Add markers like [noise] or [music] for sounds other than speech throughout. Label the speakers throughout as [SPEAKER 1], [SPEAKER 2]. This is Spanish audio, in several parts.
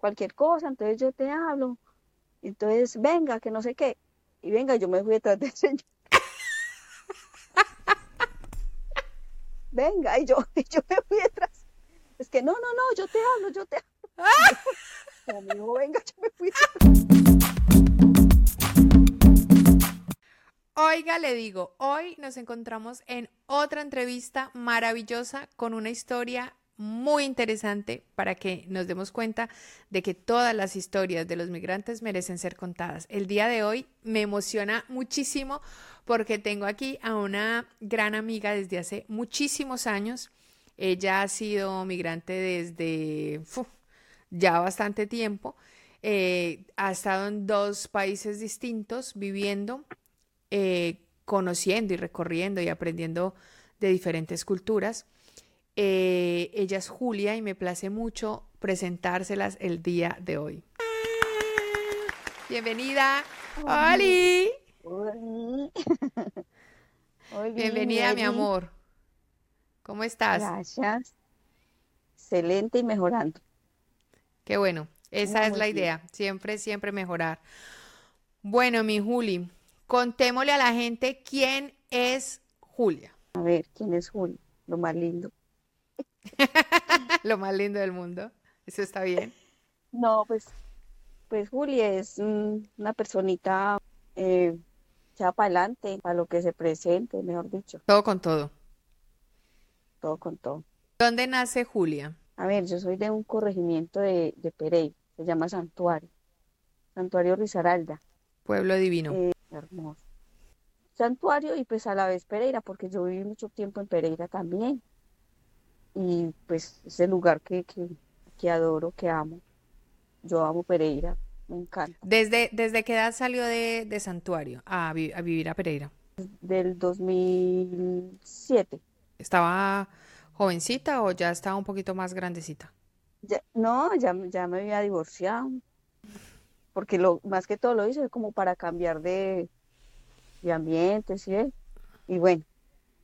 [SPEAKER 1] cualquier cosa, entonces yo te hablo. Entonces, venga, que no sé qué. Y venga, yo me fui detrás del señor. [laughs] venga, y yo, [laughs] y yo me fui detrás. Es que no, no, no, yo te hablo, yo te hablo. [laughs] Como me dijo, venga, yo me fui
[SPEAKER 2] Oiga, le digo, hoy nos encontramos en otra entrevista maravillosa con una historia muy interesante para que nos demos cuenta de que todas las historias de los migrantes merecen ser contadas. El día de hoy me emociona muchísimo porque tengo aquí a una gran amiga desde hace muchísimos años. Ella ha sido migrante desde ya bastante tiempo. Eh, ha estado en dos países distintos viviendo, eh, conociendo y recorriendo y aprendiendo de diferentes culturas. Eh, ella es Julia y me place mucho presentárselas el día de hoy. Bienvenida, Oli. [laughs] Bienvenida, mi amor. ¿Cómo estás?
[SPEAKER 1] Gracias. Excelente y mejorando.
[SPEAKER 2] Qué bueno. Esa es la idea. Siempre, siempre mejorar. Bueno, mi Juli, contémosle a la gente quién es Julia.
[SPEAKER 1] A ver, ¿quién es Julia? Lo más lindo. [laughs]
[SPEAKER 2] Lo más lindo del mundo. Eso está bien.
[SPEAKER 1] No, pues, pues Julia es una personita eh, ya para adelante, para lo que se presente, mejor dicho.
[SPEAKER 2] Todo con todo.
[SPEAKER 1] Todo con todo.
[SPEAKER 2] ¿Dónde nace Julia?
[SPEAKER 1] A ver, yo soy de un corregimiento de, de Pereira, se llama Santuario. Santuario Risaralda.
[SPEAKER 2] Pueblo divino.
[SPEAKER 1] Eh, hermoso. Santuario y pues a la vez Pereira, porque yo viví mucho tiempo en Pereira también y pues es el lugar que, que, adoro, que amo. Yo amo Pereira, me encanta.
[SPEAKER 2] ¿Desde, desde qué edad salió de, Santuario a, vivir a Pereira?
[SPEAKER 1] Del 2007.
[SPEAKER 2] ¿Estaba jovencita o ya estaba un poquito más grandecita?
[SPEAKER 1] no, ya, ya me había divorciado, porque lo más que todo lo hice como para cambiar de, de ambiente, ¿sí? Y bueno,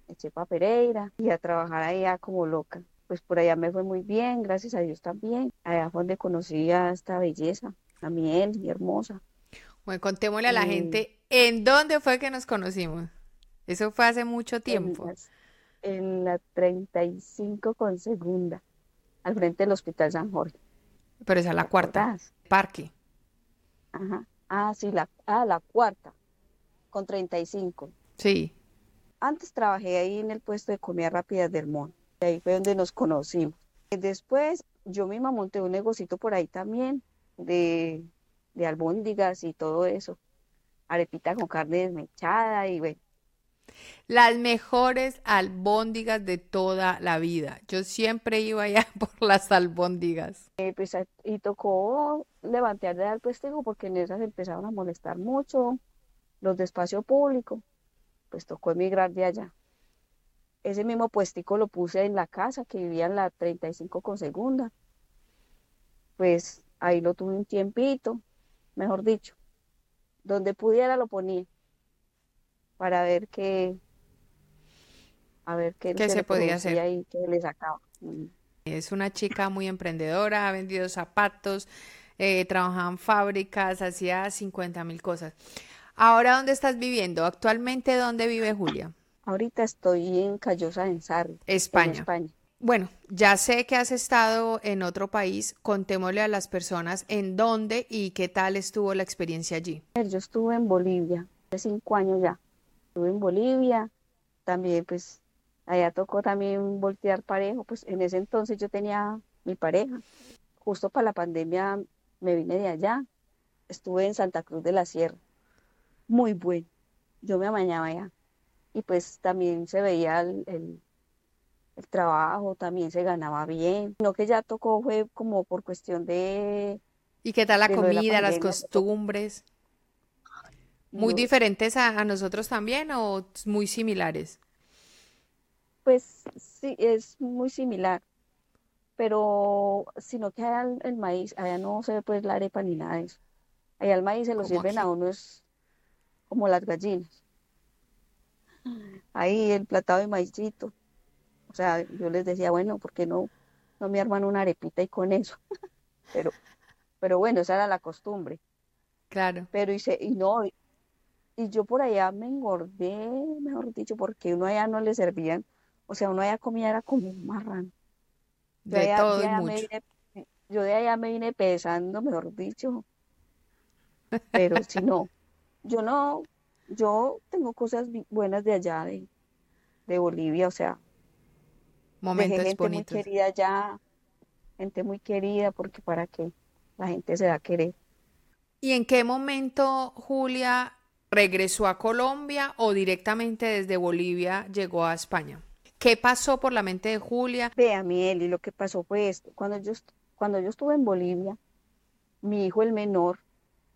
[SPEAKER 1] eché para Pereira y a trabajar allá como loca. Pues por allá me fue muy bien, gracias a Dios también. Allá fue donde conocí a esta belleza, a miel y hermosa.
[SPEAKER 2] Bueno, contémosle a la gente en dónde fue que nos conocimos. Eso fue hace mucho tiempo.
[SPEAKER 1] En, la 35 con segunda, al frente del Hospital San Jorge.
[SPEAKER 2] Pero esa es la cuarta. Parque.
[SPEAKER 1] Ajá. Ah, sí, la, ah, la cuarta, con 35.
[SPEAKER 2] Sí.
[SPEAKER 1] Antes trabajé ahí en el puesto de comida rápida del Mon. Ahí fue donde nos conocimos. Después yo misma monté un negocito por ahí también de, de albóndigas y todo eso. Arepita con carne desmechada y bueno.
[SPEAKER 2] Las mejores albóndigas de toda la vida. Yo siempre iba allá [laughs] por las albóndigas.
[SPEAKER 1] Eh, pues, y tocó levantar de al puesto porque en esas empezaron a molestar mucho los de espacio público pues tocó emigrar de allá. Ese mismo puestico lo puse en la casa que vivía en la 35 con segunda. Pues ahí lo tuve un tiempito, mejor dicho. Donde pudiera lo ponía para ver qué a ver qué,
[SPEAKER 2] se podía hacer
[SPEAKER 1] y qué le sacaba. Mm.
[SPEAKER 2] Es una chica muy emprendedora, ha vendido zapatos, eh, trabajaba en fábricas, hacía 50 mil cosas. Ahora, ¿dónde estás viviendo? Actualmente, ¿dónde vive Julia?
[SPEAKER 1] Ahorita estoy en Callosa, en Sarri,
[SPEAKER 2] España.
[SPEAKER 1] España.
[SPEAKER 2] Bueno, ya sé que has estado en otro país. Contémosle a las personas en dónde y qué tal estuvo la experiencia allí.
[SPEAKER 1] Yo estuve en Bolivia, hace cinco años ya. Estuve en Bolivia, también pues allá tocó también voltear parejo. Pues en ese entonces yo tenía mi pareja. Justo para la pandemia me vine de allá. Estuve en Santa Cruz de la Sierra muy bueno. Yo me amañaba ya. Y pues también se veía el, el, trabajo, también se ganaba bien. Lo que ya tocó fue como por cuestión de...
[SPEAKER 2] ¿Y qué tal la comida, las costumbres? ¿Muy diferentes a, nosotros también o muy similares?
[SPEAKER 1] Pues sí, es muy similar. Pero sino que allá el, maíz, allá no se ve pues la arepa ni nada de eso. Allá el maíz se lo sirven a uno es como las gallinas. Ahí el platado de maicito. O sea, yo les decía, bueno, ¿por qué no, no me arman una arepita y con eso? [laughs] Pero pero bueno, esa era la costumbre.
[SPEAKER 2] Claro.
[SPEAKER 1] Pero hice, y no, y yo por allá me engordé, mejor dicho, porque uno allá no le servían, o sea, uno allá comía era como un marrano. Yo
[SPEAKER 2] De
[SPEAKER 1] allá-
[SPEAKER 2] todo y
[SPEAKER 1] allá
[SPEAKER 2] mucho.
[SPEAKER 1] vine- yo de allá me vine pesando, mejor dicho, pero si no, yo no, yo tengo cosas buenas de allá, de, de Bolivia, o sea,
[SPEAKER 2] Momentos
[SPEAKER 1] gente muy querida allá, gente muy querida, porque para qué la gente se da a querer.
[SPEAKER 2] ¿Y en qué momento Julia regresó a Colombia o directamente desde Bolivia llegó a España? ¿Qué pasó por la mente de Julia?
[SPEAKER 1] Vea, miel, y lo que pasó fue esto, cuando yo, cuando yo estuve en Bolivia, mi hijo el menor,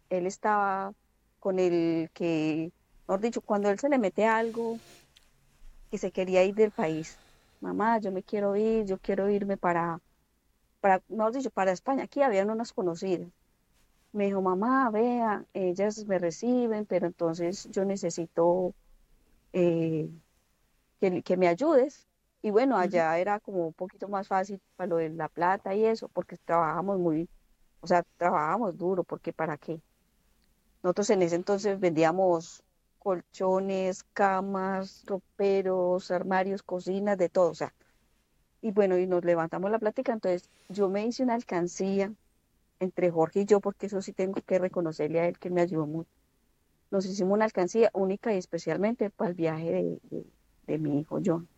[SPEAKER 1] él estaba con el que, mejor dicho, cuando él se le mete algo, que se quería ir del país, mamá, yo me quiero ir, yo quiero irme para, para, mejor dicho, para España, aquí habían unas conocidas. Me dijo, mamá, vea, ellas me reciben, pero entonces yo necesito eh, que, que me ayudes. Y bueno, allá era como un poquito más fácil para lo de la plata y eso, porque trabajamos muy, o sea, trabajábamos duro, porque ¿para qué? Nosotros en ese entonces vendíamos colchones, camas, roperos, armarios, cocinas, de todo, o sea, y bueno, y nos levantamos la plática, entonces yo me hice una alcancía entre Jorge y yo, porque eso sí tengo que reconocerle a él que me ayudó mucho. Nos hicimos una alcancía única y especialmente para el viaje de, de- de mi hijo John.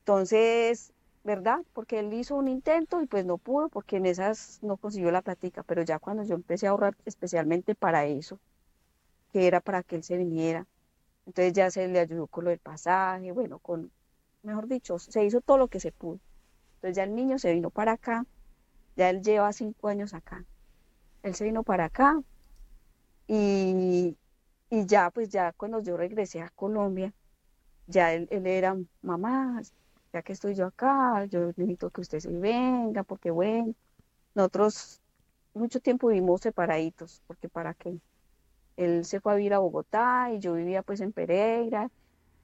[SPEAKER 1] Entonces, ¿verdad? Porque él hizo un intento y pues no pudo porque en esas no consiguió la plática, pero ya cuando yo empecé a ahorrar especialmente para eso, que era para que él se viniera, entonces ya se le ayudó con lo del pasaje, bueno, con, mejor dicho, se hizo todo lo que se pudo. Entonces ya el niño se vino para acá, ya él lleva cinco años acá. Él se vino para acá y, y ya, pues ya cuando yo regresé a Colombia, ya él, él era, mamá, ya que estoy yo acá, yo necesito que usted se venga, porque bueno, nosotros mucho tiempo vivimos separaditos, porque para qué. Él se fue a vivir a Bogotá y yo vivía pues en Pereira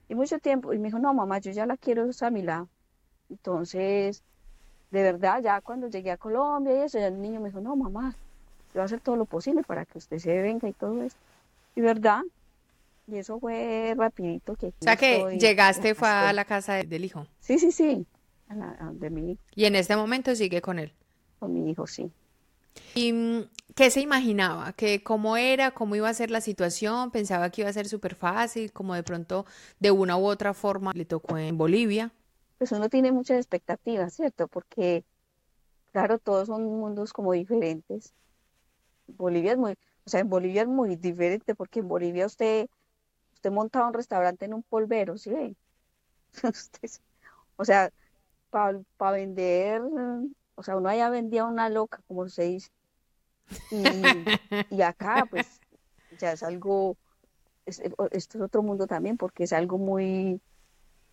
[SPEAKER 1] y mucho tiempo, y me dijo, no, mamá, yo ya la quiero a mi lado. Entonces, de verdad, ya cuando llegué a Colombia y eso, ya el niño me dijo, no, mamá, yo voy a hacer todo lo posible para que usted se venga y todo eso. Y verdad, y eso fue rapidito que
[SPEAKER 2] O sea que
[SPEAKER 1] estoy,
[SPEAKER 2] llegaste, fue a la casa de- del hijo.
[SPEAKER 1] Sí, sí, sí, a la- a donde mi,
[SPEAKER 2] Y en este momento sigue con él.
[SPEAKER 1] con mi hijo, sí.
[SPEAKER 2] ¿Y mm, qué se imaginaba? ¿Que cómo era? ¿Cómo iba a ser la situación? ¿Pensaba que iba a ser súper fácil? Como de pronto, de una u otra forma, le tocó en Bolivia.
[SPEAKER 1] Pues uno tiene muchas expectativas, ¿cierto? Porque, claro, todos son mundos como diferentes. Bolivia es muy, o sea, en Bolivia es muy diferente porque en Bolivia usted, usted monta un restaurante en un polvero, ¿sí ve? [laughs] O sea, para vender, o sea, uno allá vendía una loca, como se dice. Y, [laughs] y acá, pues, ya es algo, es- esto es otro mundo también porque es algo muy,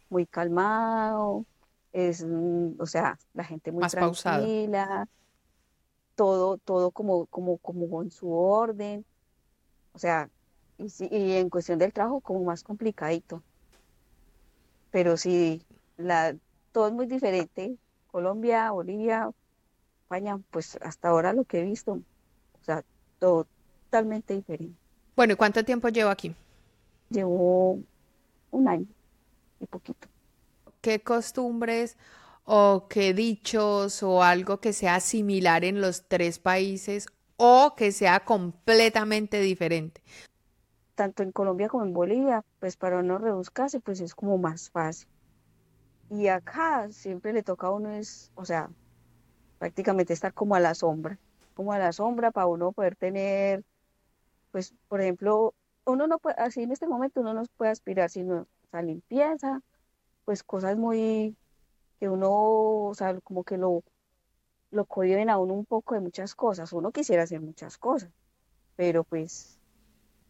[SPEAKER 1] muy calmado, es, mm, o sea, la gente muy
[SPEAKER 2] Más pausado.
[SPEAKER 1] tranquila, todo, todo como, como, como en su orden, o sea, y, sí- y en cuestión del trabajo como más complicadito, pero sí, la, todo es muy diferente, Colombia, Bolivia, España, pues hasta ahora lo que he visto, o sea, todo totalmente diferente.
[SPEAKER 2] Bueno, ¿y cuánto tiempo llevo aquí?
[SPEAKER 1] Llevo un año y poquito.
[SPEAKER 2] ¿Qué costumbres o qué dichos o algo que sea similar en los tres países o que sea completamente diferente?
[SPEAKER 1] Tanto en Colombia como en Bolivia, pues para no rebuscarse, pues es como más fácil. Y acá siempre le toca a uno es, o sea, prácticamente estar como a la sombra, como a la sombra para uno poder tener, pues, por ejemplo, uno no puede, así en este momento uno no puede aspirar sino a limpieza, pues cosas muy, que uno, o sea, como que lo, lo cohiben a uno un poco de muchas cosas. Uno quisiera hacer muchas cosas, pero pues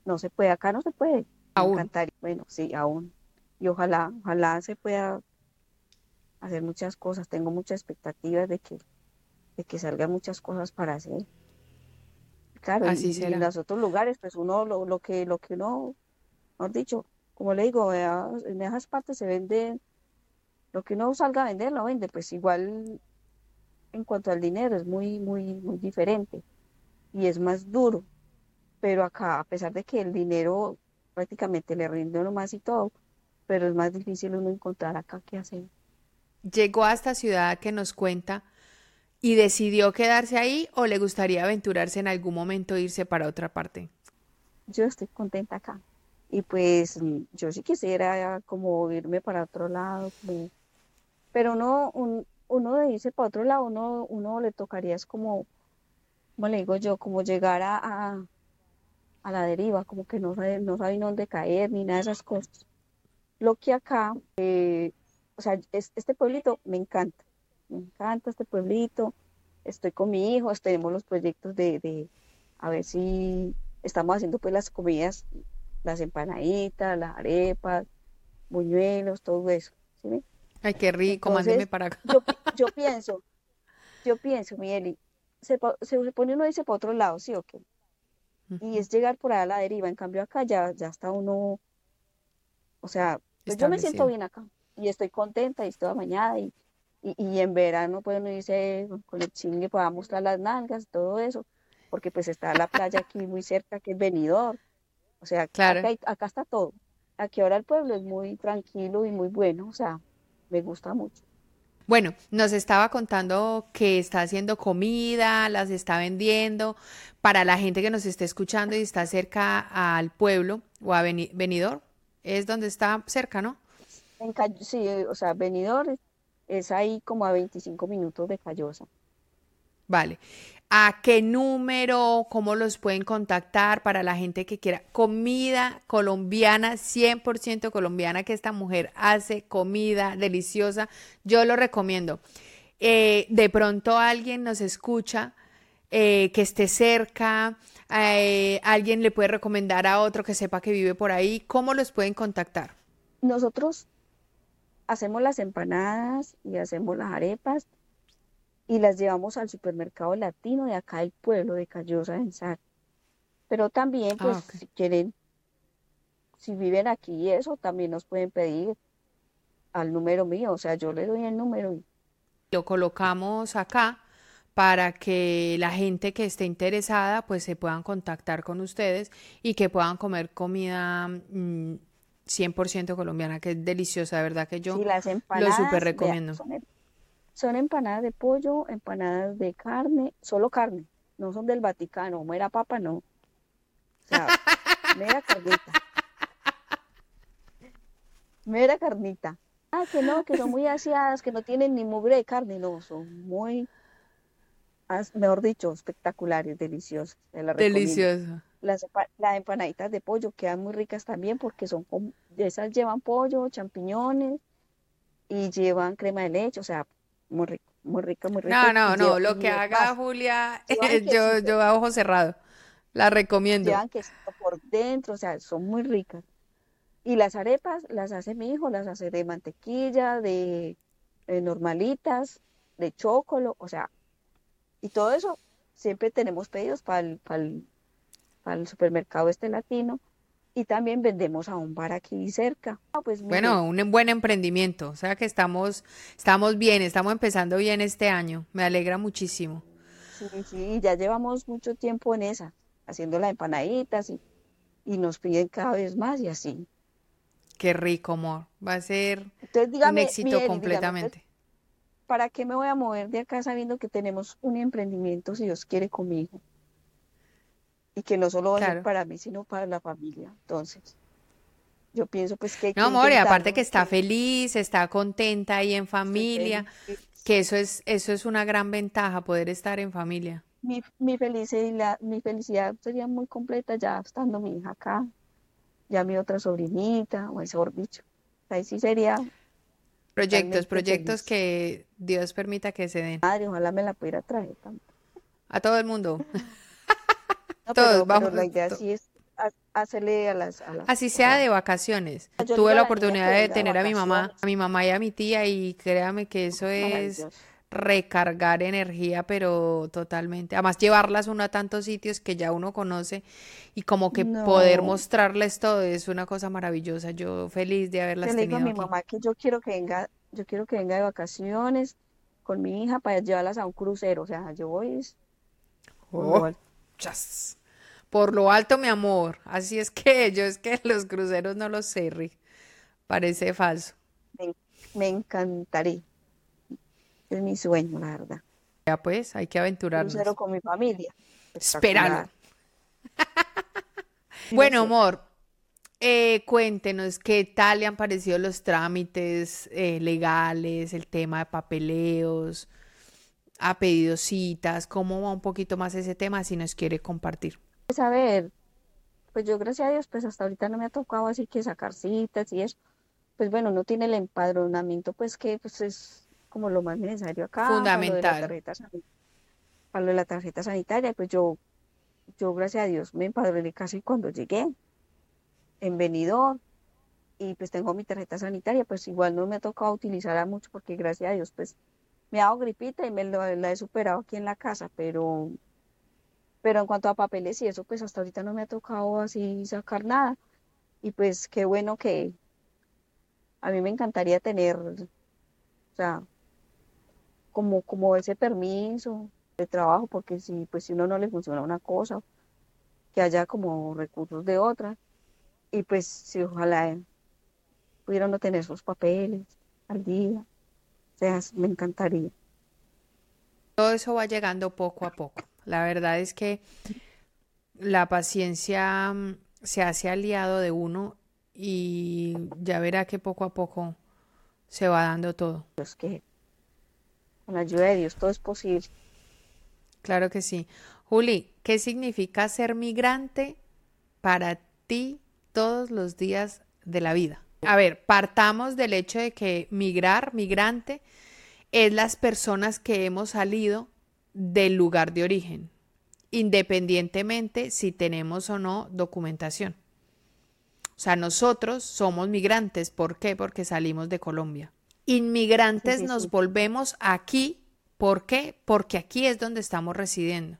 [SPEAKER 1] no se puede, acá no se puede.
[SPEAKER 2] Aún.
[SPEAKER 1] encantaría, bueno, sí, aún. Y ojalá, ojalá se pueda hacer muchas cosas. Tengo muchas expectativas de que, de que salgan muchas cosas para hacer. Claro, y,
[SPEAKER 2] Así
[SPEAKER 1] y
[SPEAKER 2] será.
[SPEAKER 1] en los otros lugares, pues uno, lo, lo que, lo que uno, mejor dicho, como le digo, en esas partes se vende, lo que uno salga a vender, lo vende, pues igual en cuanto al dinero es muy, muy, muy diferente. y es más duro. Pero acá, a pesar de que el dinero prácticamente le rinde uno más y todo, pero es más difícil uno encontrar acá qué hacer.
[SPEAKER 2] Llegó a esta ciudad que nos cuenta y decidió quedarse ahí o le gustaría aventurarse en algún momento irse para otra parte.
[SPEAKER 1] Yo estoy contenta acá y pues yo sí quisiera como irme para otro lado, pero uno, uno de irse para otro lado, uno, uno le tocaría es como, como le digo yo, como llegar a, a, la deriva, como que no sabe, no sabe dónde caer ni nada de esas cosas. Lo que acá, eh, o sea, este pueblito me encanta me encanta este pueblito, estoy con mi hijo, tenemos los proyectos de, a ver si estamos haciendo pues las comidas, las empanaditas, las arepas, buñuelos, todo eso. ¿sí?
[SPEAKER 2] Ay, qué rico, mándeme para acá. [laughs]
[SPEAKER 1] Yo, pienso, yo pienso, Mieli, se, se pone uno dice para otro lado, ¿sí o qué? Y es llegar por allá a la deriva, en cambio acá ya, ya está uno, o sea, pues yo me siento bien acá y estoy contenta y estoy amañada y, y, en verano pues uno dice con el chingue para mostrar las nalgas, todo eso, porque pues está la playa aquí muy cerca que es venidor, o sea, claro. acá, está todo. Aquí ahora el pueblo es muy tranquilo y muy bueno, o sea, me gusta mucho.
[SPEAKER 2] Bueno, nos estaba contando que está haciendo comida, las está vendiendo para la gente que nos esté escuchando y está cerca al pueblo o a Venidor, es donde está cerca, ¿no?
[SPEAKER 1] En, sí, o sea, Venidor es ahí como a 25 minutos de Callosa.
[SPEAKER 2] Vale. ¿A qué número? ¿Cómo los pueden contactar para la gente que quiera? Comida colombiana, 100% colombiana, que esta mujer hace comida deliciosa. Yo lo recomiendo. Eh, de pronto alguien nos escucha eh, que esté cerca, eh, alguien le puede recomendar a otro que sepa que vive por ahí. ¿Cómo los pueden contactar?
[SPEAKER 1] Nosotros hacemos las empanadas y hacemos las arepas y las llevamos al supermercado latino de acá del pueblo de Callosa en Sar. Pero también, pues, ah, si quieren, si viven aquí y eso, también nos pueden pedir al número mío, o sea, yo le doy el número.
[SPEAKER 2] Lo colocamos acá para que la gente que esté interesada, pues, se puedan contactar con ustedes y que puedan comer comida mm, 100% colombiana, que es deliciosa, de verdad que yo lo súper recomiendo.
[SPEAKER 1] Son, empanadas de pollo, empanadas de carne, solo carne, no son del Vaticano, mera papa no. O sea, [laughs] mera carnita. Mera carnita. Ah, que no, que son muy aseadas, que no tienen ni mugre de carne, no, son muy, mejor dicho, espectaculares, deliciosas.
[SPEAKER 2] Deliciosa
[SPEAKER 1] las, las empanaditas de pollo quedan muy ricas también porque son esas llevan pollo, champiñones y llevan crema de leche, o sea, muy rico, muy rico, muy rico.
[SPEAKER 2] No, no, no, lo que haga Julia, [laughs] yo, yo a ojo cerrado, la recomiendo.
[SPEAKER 1] Llevan quesito por dentro, o sea, son muy ricas. Y las arepas las hace mi hijo, las hace de mantequilla, de, normalitas, de chocolate, o sea, y todo eso siempre tenemos pedidos para el, para el, supermercado este latino y también vendemos a un bar aquí cerca.
[SPEAKER 2] Ah, pues bueno, un buen emprendimiento, o sea que estamos, estamos bien, estamos empezando bien este año, me alegra muchísimo.
[SPEAKER 1] Sí, sí, ya llevamos mucho tiempo en esa, haciendo las empanaditas y, y nos piden cada vez más y así.
[SPEAKER 2] Qué rico, amor, va a ser un éxito completamente.
[SPEAKER 1] ¿Para qué me voy a mover de acá sabiendo que tenemos un emprendimiento si Dios quiere conmigo? Y que no solo va a ser para mí, sino para la familia. Entonces, yo pienso pues que...
[SPEAKER 2] no, amor, y aparte que está feliz, está contenta ahí en familia, que eso es, eso es una gran ventaja, poder estar en familia.
[SPEAKER 1] Mi, mi, felicidad, mi felicidad sería muy completa ya estando mi hija acá, ya mi otra sobrinita, o mejor dicho. Ahí sí sería...
[SPEAKER 2] Proyectos, proyectos que Dios permita que se den.
[SPEAKER 1] Madre, ojalá me la pudiera traer tanto.
[SPEAKER 2] A todo el mundo. [laughs]
[SPEAKER 1] Todos, vamos. la idea sí es hacerle a las,
[SPEAKER 2] Así sea de vacaciones. Tuve la oportunidad de tener a mi mamá, a mi mamá y a mi tía y créame que eso es recargar energía, pero totalmente. Además, llevarlas uno a tantos sitios que ya uno conoce y como que poder mostrarles todo es una cosa maravillosa. Yo feliz de haberlas Yo le digo a
[SPEAKER 1] mi mamá que yo quiero que venga, yo quiero que venga de vacaciones con mi hija para llevarlas a un crucero. O sea, yo voy.
[SPEAKER 2] Oh. chas. Por lo alto, mi amor. Así es que [laughs] yo es que los cruceros no los sé, Rick. Parece falso.
[SPEAKER 1] Me, encantaría. Es mi sueño, la verdad.
[SPEAKER 2] Ya pues, hay que aventurarnos.
[SPEAKER 1] Crucero con mi familia.
[SPEAKER 2] Espéralo. [laughs] bueno, amor, eh, cuéntenos qué tal le han parecido los trámites eh, legales, el tema de papeleos, ha pedido citas, cómo va un poquito más ese tema si nos quiere compartir.
[SPEAKER 1] Pues a ver, pues yo gracias a Dios, pues hasta ahorita no me ha tocado así que sacar citas y eso. Pues bueno, no tiene el empadronamiento, pues que pues es como lo más necesario acá.
[SPEAKER 2] Fundamental.
[SPEAKER 1] Para lo de la tarjeta, sanitaria, pues yo, yo gracias a Dios me empadroné casi cuando llegué en venidor y pues tengo mi tarjeta sanitaria, pues igual no me ha tocado utilizarla mucho porque gracias a Dios pues me ha dado gripita y me la he superado aquí en la casa, pero, pero en cuanto a papeles y eso pues hasta ahorita no me ha tocado así sacar nada y pues qué bueno que a mí me encantaría tener, o sea, como, como ese permiso de trabajo, porque si pues si uno no le funciona una cosa, que haya como recursos de otra y pues si ojalá pudieran no tener sus papeles al día, o sea, me encantaría.
[SPEAKER 2] Todo eso va llegando poco a poco. La verdad es que la paciencia mm, se hace aliado de uno y ya verá que poco a poco se va dando todo.
[SPEAKER 1] Es que con la ayuda de Dios todo es posible.
[SPEAKER 2] Claro que sí. Juli, ¿qué significa ser migrante para ti todos los días de la vida. A ver, partamos del hecho de que migrar, migrante, es las personas que hemos salido del lugar de origen, independientemente si tenemos o no documentación. O sea, nosotros somos migrantes. ¿Por qué? Porque salimos de Colombia. Inmigrantes nos volvemos aquí. ¿Por qué? Porque aquí es donde estamos residiendo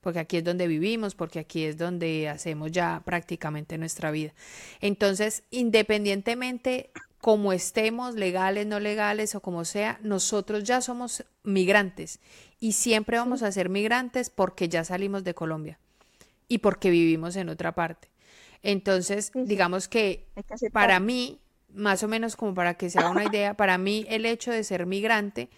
[SPEAKER 2] porque aquí es donde vivimos, porque aquí es donde hacemos ya prácticamente nuestra vida. Entonces, independientemente como estemos, legales, no legales o como sea, nosotros ya somos migrantes y siempre vamos a ser migrantes porque ya salimos de Colombia y porque vivimos en otra parte. Entonces, digamos que para mí, más o menos como para que sea una idea, para mí el hecho de ser migrante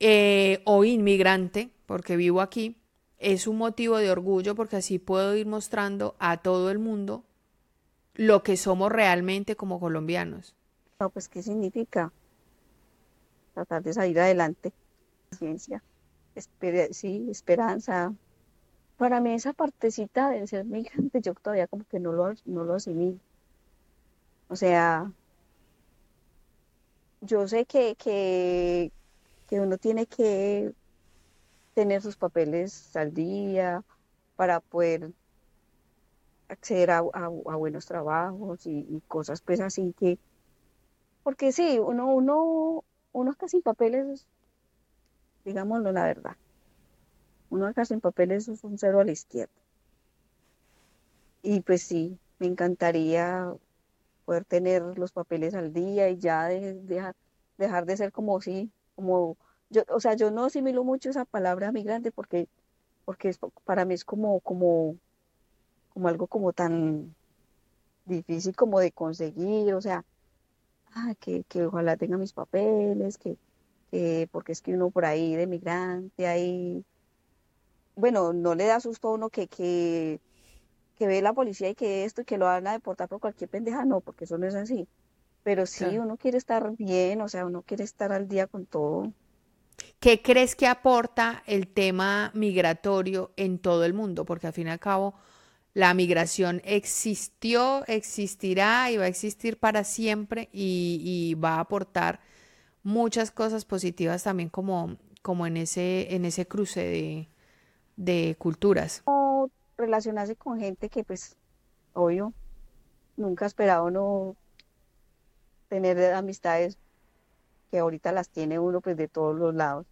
[SPEAKER 2] eh, o inmigrante, porque vivo aquí, es un motivo de orgullo porque así puedo ir mostrando a todo el mundo lo que somos realmente como colombianos.
[SPEAKER 1] No, pues, ¿qué significa? Tratar de salir adelante. Ciencia, sí, esperanza. Para mí esa partecita de ser migrante, yo todavía como que no lo, no lo asimilo. O sea, yo sé que, que, que uno tiene que tener sus papeles al día para poder acceder a, buenos trabajos y, cosas pues así que porque sí uno uno uno acá sin papeles digámoslo la verdad uno acá sin papeles es un cero a la izquierda. Y pues sí me encantaría poder tener los papeles al día y ya dejar dejar de ser como sí como yo, o sea, yo no asimilo mucho esa palabra migrante porque, porque es, para mí es como, como, como algo como tan difícil como de conseguir, o sea, ah, que, que ojalá tenga mis papeles, que, que, porque es que uno por ahí de migrante, ahí, bueno, no le da susto a uno que, que, que ve la policía y que esto y que lo van a deportar por cualquier pendeja, no, porque eso no es así. Pero sí, uno quiere estar bien, o sea, uno quiere estar al día con todo.
[SPEAKER 2] ¿Qué crees que aporta el tema migratorio en todo el mundo? Porque al fin y al cabo la migración existió, existirá y va a existir para siempre y, va a aportar muchas cosas positivas también como, como en, ese, en ese cruce de, de culturas.
[SPEAKER 1] O relacionarse con gente que pues, obvio, nunca ha esperado no tener amistades que ahorita las tiene uno pues de todos los lados.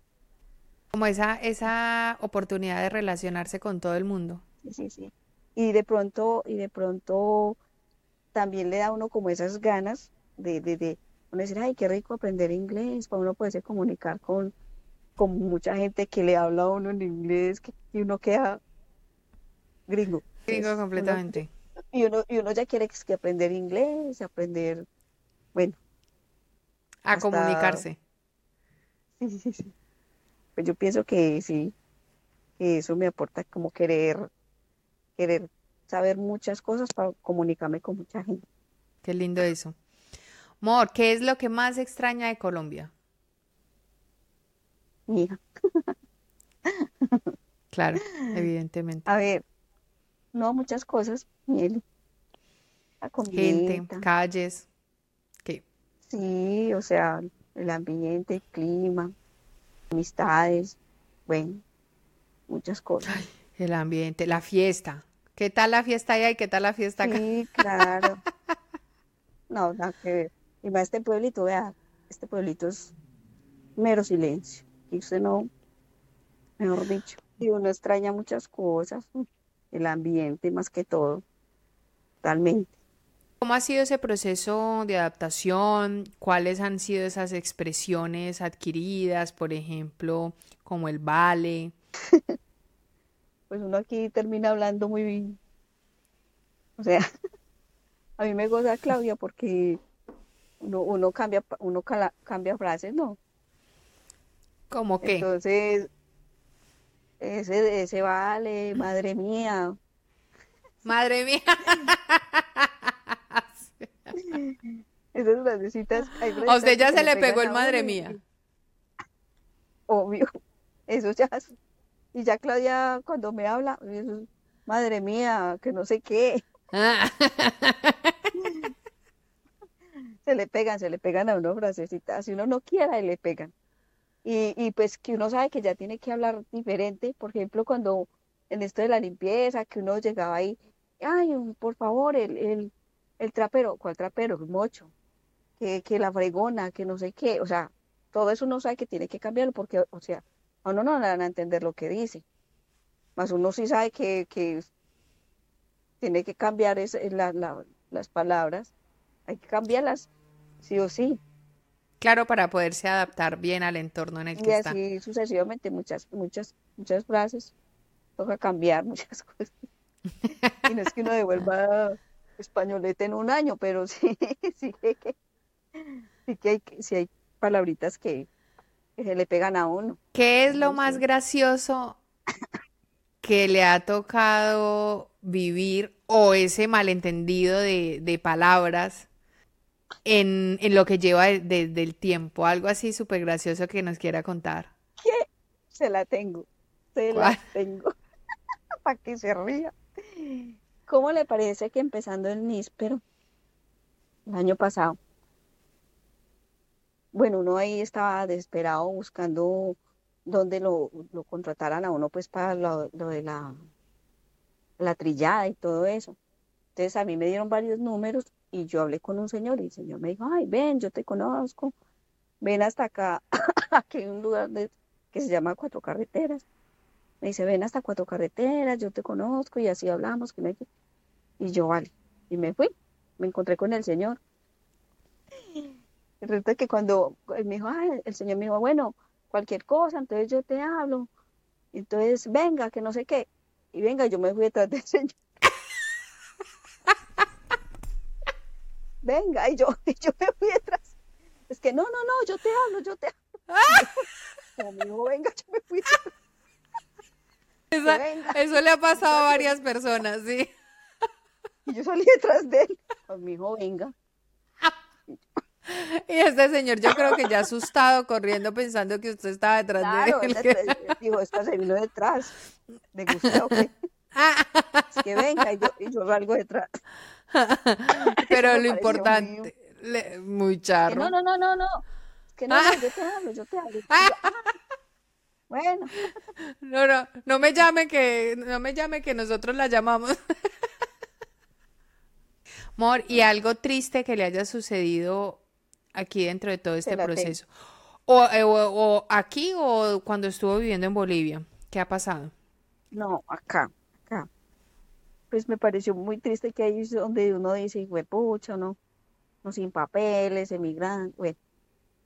[SPEAKER 2] Como esa, esa oportunidad de relacionarse con todo el mundo.
[SPEAKER 1] Sí, sí, sí. Y de pronto, y de pronto también le da uno como esas ganas de, de, de uno decir, ay, qué rico aprender inglés, para uno poderse comunicar con, con mucha gente que le habla a uno en inglés, que, uno queda gringo.
[SPEAKER 2] Gringo
[SPEAKER 1] Es uno-
[SPEAKER 2] completamente.
[SPEAKER 1] y, uno, y uno ya quiere que, que aprender inglés, aprender, bueno,
[SPEAKER 2] A
[SPEAKER 1] hasta-
[SPEAKER 2] comunicarse.
[SPEAKER 1] sí, sí, sí. Pues yo pienso que sí, que eso me aporta como querer, querer saber muchas cosas para comunicarme con mucha gente.
[SPEAKER 2] Qué lindo eso. Mor, ¿qué es lo que más extraña de Colombia?
[SPEAKER 1] Mi hija. [laughs]
[SPEAKER 2] Claro, evidentemente.
[SPEAKER 1] A ver, no muchas cosas, miel,
[SPEAKER 2] Gente, calles, ¿qué?
[SPEAKER 1] sí, o sea, el ambiente, el clima, amistades, bueno, muchas cosas.
[SPEAKER 2] El ambiente, la fiesta. ¿Qué tal la fiesta allá y qué tal la fiesta acá?
[SPEAKER 1] Sí, claro. No, nada que ver. Y más este pueblito, vea, este pueblito es mero silencio. Y usted no, mejor dicho, y uno extraña muchas cosas, el ambiente más que todo, totalmente.
[SPEAKER 2] ¿Cómo ha sido ese proceso de adaptación? ¿Cuáles han sido esas expresiones adquiridas, por ejemplo, como el vale? [laughs]
[SPEAKER 1] Pues uno aquí termina hablando muy bien. O sea, [laughs] a mí me goza Claudia porque uno, uno cambia, uno cala- cambia frases, ¿no?
[SPEAKER 2] ¿Cómo qué?
[SPEAKER 1] Entonces, ese, ese vale, madre mía.
[SPEAKER 2] Madre mía. [laughs]
[SPEAKER 1] Esas frasecitas,
[SPEAKER 2] A usted ya
[SPEAKER 1] que
[SPEAKER 2] se le pegó el madre mía. [laughs]
[SPEAKER 1] Obvio, eso ya. Y ya Claudia cuando me habla, madre mía, que no sé qué,
[SPEAKER 2] Ah. [laughs]
[SPEAKER 1] se le pegan, se le pegan a uno frasecitas, si uno no quiera, y le pegan. Y, y pues que uno sabe que ya tiene que hablar diferente, por ejemplo, cuando en esto de la limpieza, que uno llegaba ahí, ay, por favor, el, el, el trapero, ¿cuál trapero? El mocho, que, que la fregona, que no sé qué, o sea, todo eso uno sabe que tiene que cambiarlo porque, o sea, a uno no le van a entender lo que dice, más uno sí sabe que, que tiene que cambiar es, la- la- las palabras, hay que cambiarlas, sí o sí.
[SPEAKER 2] Claro, para poderse adaptar bien al entorno en el
[SPEAKER 1] Y
[SPEAKER 2] que está.
[SPEAKER 1] así sucesivamente, muchas, muchas, muchas frases. Toca cambiar muchas [laughs] cosas. Y no es que uno devuelva españolete en un año, pero [laughs] sí, sí que, sí que hay, sí hay palabritas que, que se le pegan a uno.
[SPEAKER 2] ¿Qué es lo más
[SPEAKER 1] sé.
[SPEAKER 2] gracioso que le ha tocado vivir o ese malentendido de, de palabras en, en lo que lleva de- de- del tiempo? Algo así súper gracioso que nos quiera contar.
[SPEAKER 1] Se la tengo, se
[SPEAKER 2] ¿Cuál?
[SPEAKER 1] la tengo. [laughs] Para que se ría. ¿Cómo le parece que empezando el níspero el año pasado? Bueno, uno ahí estaba desesperado buscando dónde lo, contrataran a uno pues para lo, de la, la trillada y todo eso. Entonces a mí me dieron varios números y yo hablé con un señor y el señor me dijo, ay, ven, yo te conozco, ven hasta acá, [laughs] aquí hay un lugar que se llama Cuatro Carreteras. Me dice, ven hasta Cuatro Carreteras, yo te conozco y así hablamos. que-". Y yo, vale, y me fui, me encontré con el señor. Resulta que cuando él me dijo, "Ay", el señor me dijo, bueno, cualquier cosa, entonces yo te hablo. Entonces, venga, que no sé qué. Y venga, yo me fui detrás del [laughs] señor. Venga, y yo, [laughs] y yo me fui detrás. Es que no, no, no, yo te hablo, yo te hablo. [laughs] Como me dijo, venga, yo me fui detrás.
[SPEAKER 2] Esa-
[SPEAKER 1] venga.
[SPEAKER 2] eso le ha pasado a varias personas, sí.
[SPEAKER 1] Y yo salí detrás de él. Pues me dijo, venga. [laughs]
[SPEAKER 2] Y este señor yo creo que ya asustado, corriendo, pensando que usted estaba detrás
[SPEAKER 1] Claro,
[SPEAKER 2] de
[SPEAKER 1] él
[SPEAKER 2] él
[SPEAKER 1] dijo, esta se vino detrás. ¿Le gusta o qué? [laughs] Es que venga, y yo, y yo salgo detrás. [laughs]
[SPEAKER 2] Pero lo importante, le- muy
[SPEAKER 1] Que
[SPEAKER 2] charro.
[SPEAKER 1] no, no, no, no, no. Es que no,
[SPEAKER 2] Ah.
[SPEAKER 1] no, yo te hablo, yo te hablo. "Ah". Bueno,
[SPEAKER 2] No, no, no me llame que, no me llame que nosotros la llamamos. Mor, ¿y algo triste que le haya sucedido aquí dentro de todo este proceso? O, eh, o- o aquí o cuando estuvo viviendo en Bolivia. ¿Qué ha pasado?
[SPEAKER 1] no, acá, acá. Pues me pareció muy triste que ahí es donde uno dice, pucha, no, no sin papeles, emigrante. Bueno,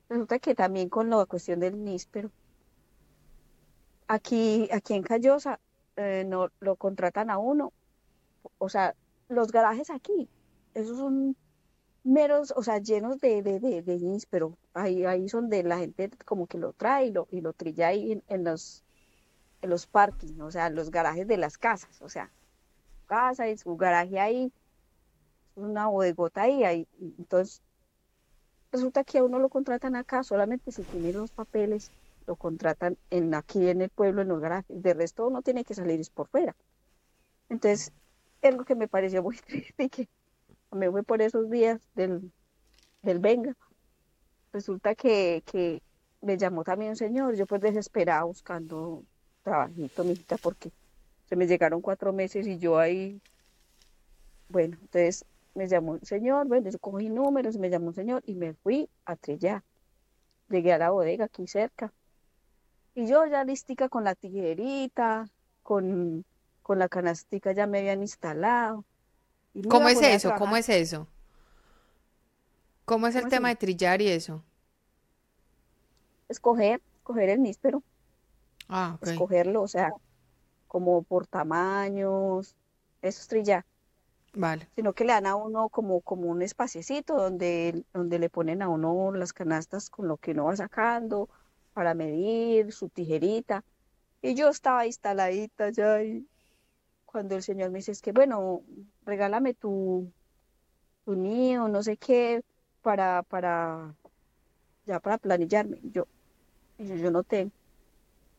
[SPEAKER 1] resulta que también con la cuestión del níspero. Aquí, aquí en Callosa eh, no lo contratan a uno. O sea, los garajes aquí, esos son meros, o sea, llenos de, de, de, de jeans, pero ahí, ahí son de la gente como que lo trae y lo, y lo trilla ahí en, los, en los parkings, o sea, los garajes de las casas, o sea, casa y su garaje ahí, una bodegota ahí, entonces resulta que a uno lo contratan acá solamente si tiene los papeles, lo contratan en aquí en el pueblo, en los garajes, de resto uno tiene que salir por fuera. Entonces, es lo que me pareció muy [laughs] triste que me fue por esos días del, del venga. Resulta que, que me llamó también un señor, yo pues desesperada buscando trabajito, mijita, porque se me llegaron cuatro meses y yo ahí, bueno, entonces me llamó un señor, bueno, yo cogí números, me llamó un señor y me fui a Trellar. Llegué a la bodega aquí cerca. Y yo ya listica con la tijerita, con, con la canastica ya me habían instalado. Y
[SPEAKER 2] ¿Cómo es eso? ¿Cómo es eso? ¿Cómo es el
[SPEAKER 1] ¿Cómo
[SPEAKER 2] tema
[SPEAKER 1] así?
[SPEAKER 2] de trillar y eso?
[SPEAKER 1] Escoger, escoger el níspero,
[SPEAKER 2] Ah, ok.
[SPEAKER 1] escogerlo, o sea, como por tamaños, eso es trillar.
[SPEAKER 2] Vale.
[SPEAKER 1] sino que le dan a uno como, como un espaciecito donde, donde le ponen a uno las canastas con lo que uno va sacando para medir, su tijerita. Y yo estaba instaladita ya y cuando el señor me dice, es que bueno, regálame tu, tu niño, no sé qué, para, para, ya para planillarme. Yo, yo, yo no tengo.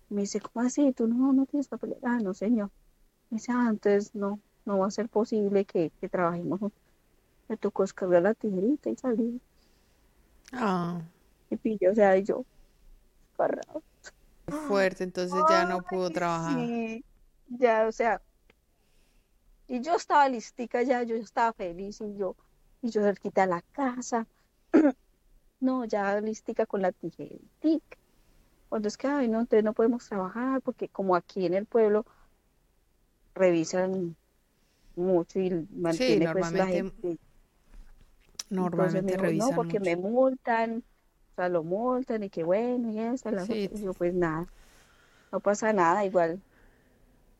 [SPEAKER 1] Me dice, ¿cómo así? ¿Tú no, no tienes papel? Ah, no, señor. Me dice, ah, entonces no, no va a ser posible que, que trabajemos. Me tocó descargar la tijerita y salir.
[SPEAKER 2] Ah,
[SPEAKER 1] Y pillé, o sea, y yo, agarrado.
[SPEAKER 2] qué fuerte, entonces ya no pudo trabajar.
[SPEAKER 1] sí, ya, o sea, y yo estaba listica ya, yo estaba feliz y yo, y yo cerquita de la casa, [clears throat] no, ya listica con la tijeretica. Cuando es que, ay, no, entonces no podemos trabajar porque como aquí en el pueblo revisan mucho y
[SPEAKER 2] Sí,
[SPEAKER 1] mantiene pues la
[SPEAKER 2] normalmente,
[SPEAKER 1] gente. Entonces me
[SPEAKER 2] normalmente
[SPEAKER 1] dijo, no,
[SPEAKER 2] revisan
[SPEAKER 1] porque me multan, o sea, lo multan y que bueno, y eso, la
[SPEAKER 2] Sí.
[SPEAKER 1] Y yo, pues nada, no pasa nada, igual,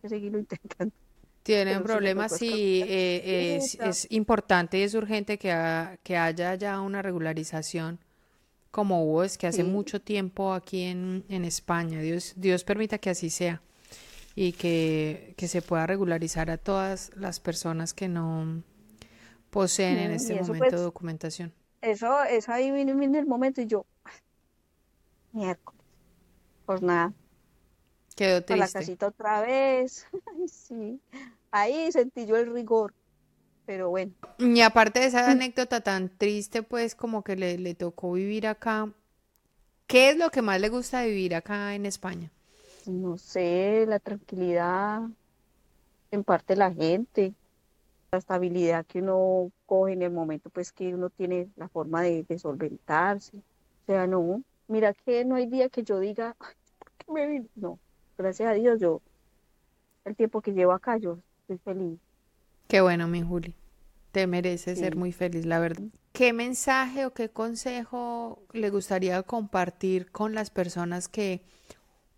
[SPEAKER 1] que seguirlo intentando.
[SPEAKER 2] Tienen problemas, sí,
[SPEAKER 1] escoger
[SPEAKER 2] eh, es,
[SPEAKER 1] esa.
[SPEAKER 2] es importante y es urgente que, ha- que haya ya una regularización como hubo, es que hace
[SPEAKER 1] Sí,
[SPEAKER 2] mucho tiempo aquí en, en España. Dios, Dios permita que así sea y que, que se pueda regularizar a todas las personas que no poseen en este
[SPEAKER 1] y eso
[SPEAKER 2] momento
[SPEAKER 1] pues,
[SPEAKER 2] documentación.
[SPEAKER 1] eso, eso ahí vino, vino el momento y yo, miércoles, pues nada,
[SPEAKER 2] Quedó
[SPEAKER 1] para la
[SPEAKER 2] triste.
[SPEAKER 1] casita otra vez. [laughs] Ay, sí, ahí sentí yo el rigor, pero bueno,
[SPEAKER 2] Y aparte de esa anécdota tan triste, pues como que le, le tocó vivir acá, ¿qué es lo que más le gusta vivir acá en España?
[SPEAKER 1] no sé, la tranquilidad, en parte la gente, la estabilidad que uno coge en el momento, pues que uno tiene la forma de, de solventarse. O sea, no, mira que no hay día que yo diga, "Ay, ¿por qué me vine?". No, gracias a Dios, yo, el tiempo que llevo acá, yo estoy feliz.
[SPEAKER 2] Qué bueno, mi Juli. Te mereces ser muy feliz, la verdad. ¿Qué mensaje o qué consejo le gustaría compartir con las personas que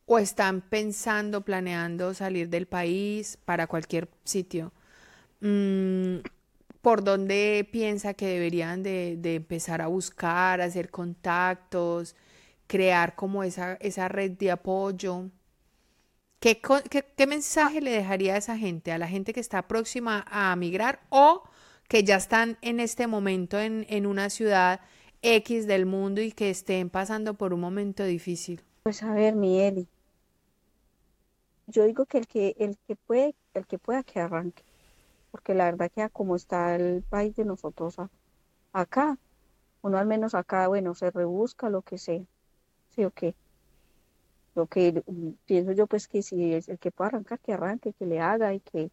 [SPEAKER 2] o están pensando, planeando salir del país para cualquier sitio? Mm, ¿por dónde piensa que deberían de, de empezar a buscar, hacer contactos, crear como esa, esa red de apoyo? ¿Qué, qué- qué mensaje le dejaría a esa gente, a la gente que está próxima a migrar o que ya están en este momento en, una ciudad X del mundo y que estén pasando por un momento difícil?
[SPEAKER 1] Pues a ver, mi Eli, yo digo que el que, el que puede, el que pueda que arranque, porque la verdad que como está el país de nosotros acá, uno al menos acá, bueno, se rebusca lo que sea, sí o qué. Lo que mm, pienso yo pues que si es el que pueda arrancar, que arranque, que le haga y que,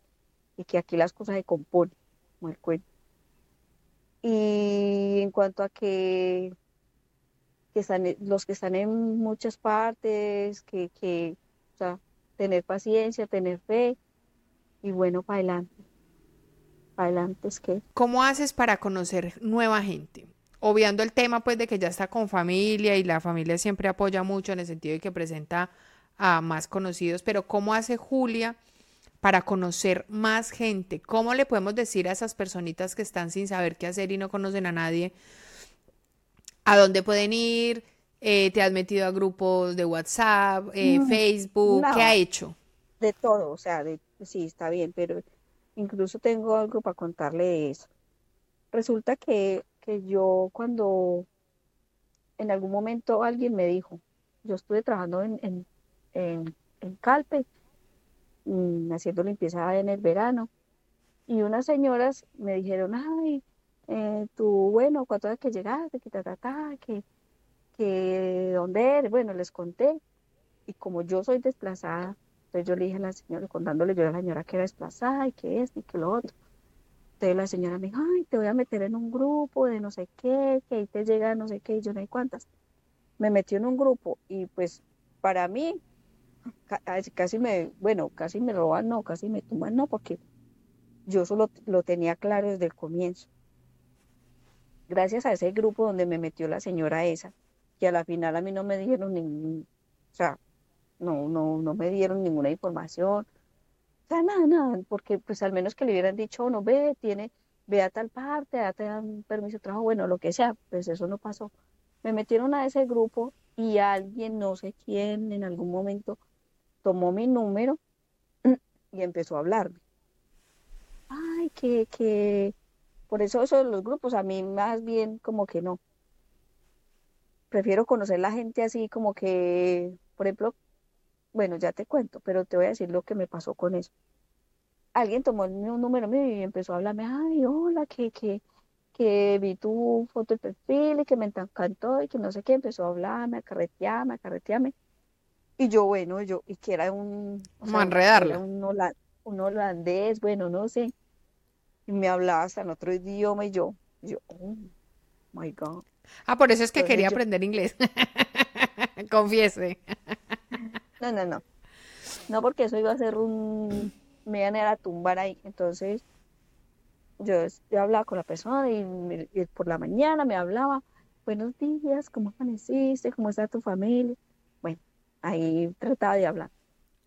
[SPEAKER 1] y que aquí las cosas se componen, como el. Y en cuanto a que, que están, en- los que están en muchas partes, que, que, o sea, tener paciencia, tener fe y bueno, para adelante, para adelante es que,
[SPEAKER 2] ¿Cómo haces para conocer nueva gente? Obviando el tema pues de que ya está con familia y la familia siempre apoya mucho en el sentido de que presenta a más conocidos, pero ¿cómo hace Julia para conocer más gente? ¿Cómo le podemos decir a esas personitas que están sin saber qué hacer y no conocen a nadie? ¿A dónde pueden ir? Eh, ¿Te has metido a grupos de WhatsApp, eh, Facebook? ¿Qué ha hecho?
[SPEAKER 1] De todo, o sea, de, sí, está bien, pero incluso tengo algo para contarle eso. Resulta que, que yo cuando en algún momento alguien me dijo, yo estuve trabajando en, en, en, Calpe, mm, haciendo limpieza en el verano, y unas señoras me dijeron, ay, eh, tú, bueno, ¿cuánto es que llegaste? Que ta, ta, ta, que, que, ¿dónde eres? Bueno, les conté, y como yo soy desplazada, entonces yo le dije a la señora, contándole yo a la señora que era desplazada y que es y que lo otro. Entonces la señora me dijo, ay, te voy a meter en un grupo de no sé qué, que ahí te llega no sé qué, y yo no hay cuántas. Me metió en un grupo y pues para mí casi me, bueno, casi me roban, no, casi me tumban, no, porque yo solo lo tenía claro desde el comienzo. Gracias a ese grupo donde me metió la señora esa, que a la final a mí no me dieron ningún, o sea, no, no, no me dieron ninguna información, nada, nada, porque pues al menos que le hubieran dicho, no, ve, tiene, ve a tal parte, te dan permiso de trabajo, bueno, lo que sea, pues eso no pasó. Me metieron a ese grupo y alguien, no sé quién, en algún momento tomó mi número [clears throat] y empezó a hablarme. Ay, que, que, por eso eso de los grupos, a mí más bien como que no. Prefiero conocer la gente así como que, por ejemplo, bueno, ya te cuento, pero te voy a decir lo que me pasó con eso. Alguien tomó un número mío y empezó a hablarme, ay, hola, que, que, que vi tu foto de perfil y que me encantó y que no sé qué, empezó a hablarme, a carretearme, a carretearme. Y yo, bueno, yo, y que era un...
[SPEAKER 2] Como enredarla.
[SPEAKER 1] Un, un, holandés, bueno, no sé. Y me hablaba hasta en otro idioma y yo, yo, oh, my God.
[SPEAKER 2] Ah, por eso es que quería aprender inglés. [laughs] Confiese.
[SPEAKER 1] No, no, no. No, porque eso iba a ser un. Me iban a tumbar ahí. Entonces, yo, hablaba con la persona y, por la mañana me hablaba. Buenos días, ¿cómo amaneciste? ¿Cómo está tu familia? Bueno, ahí trataba de hablar.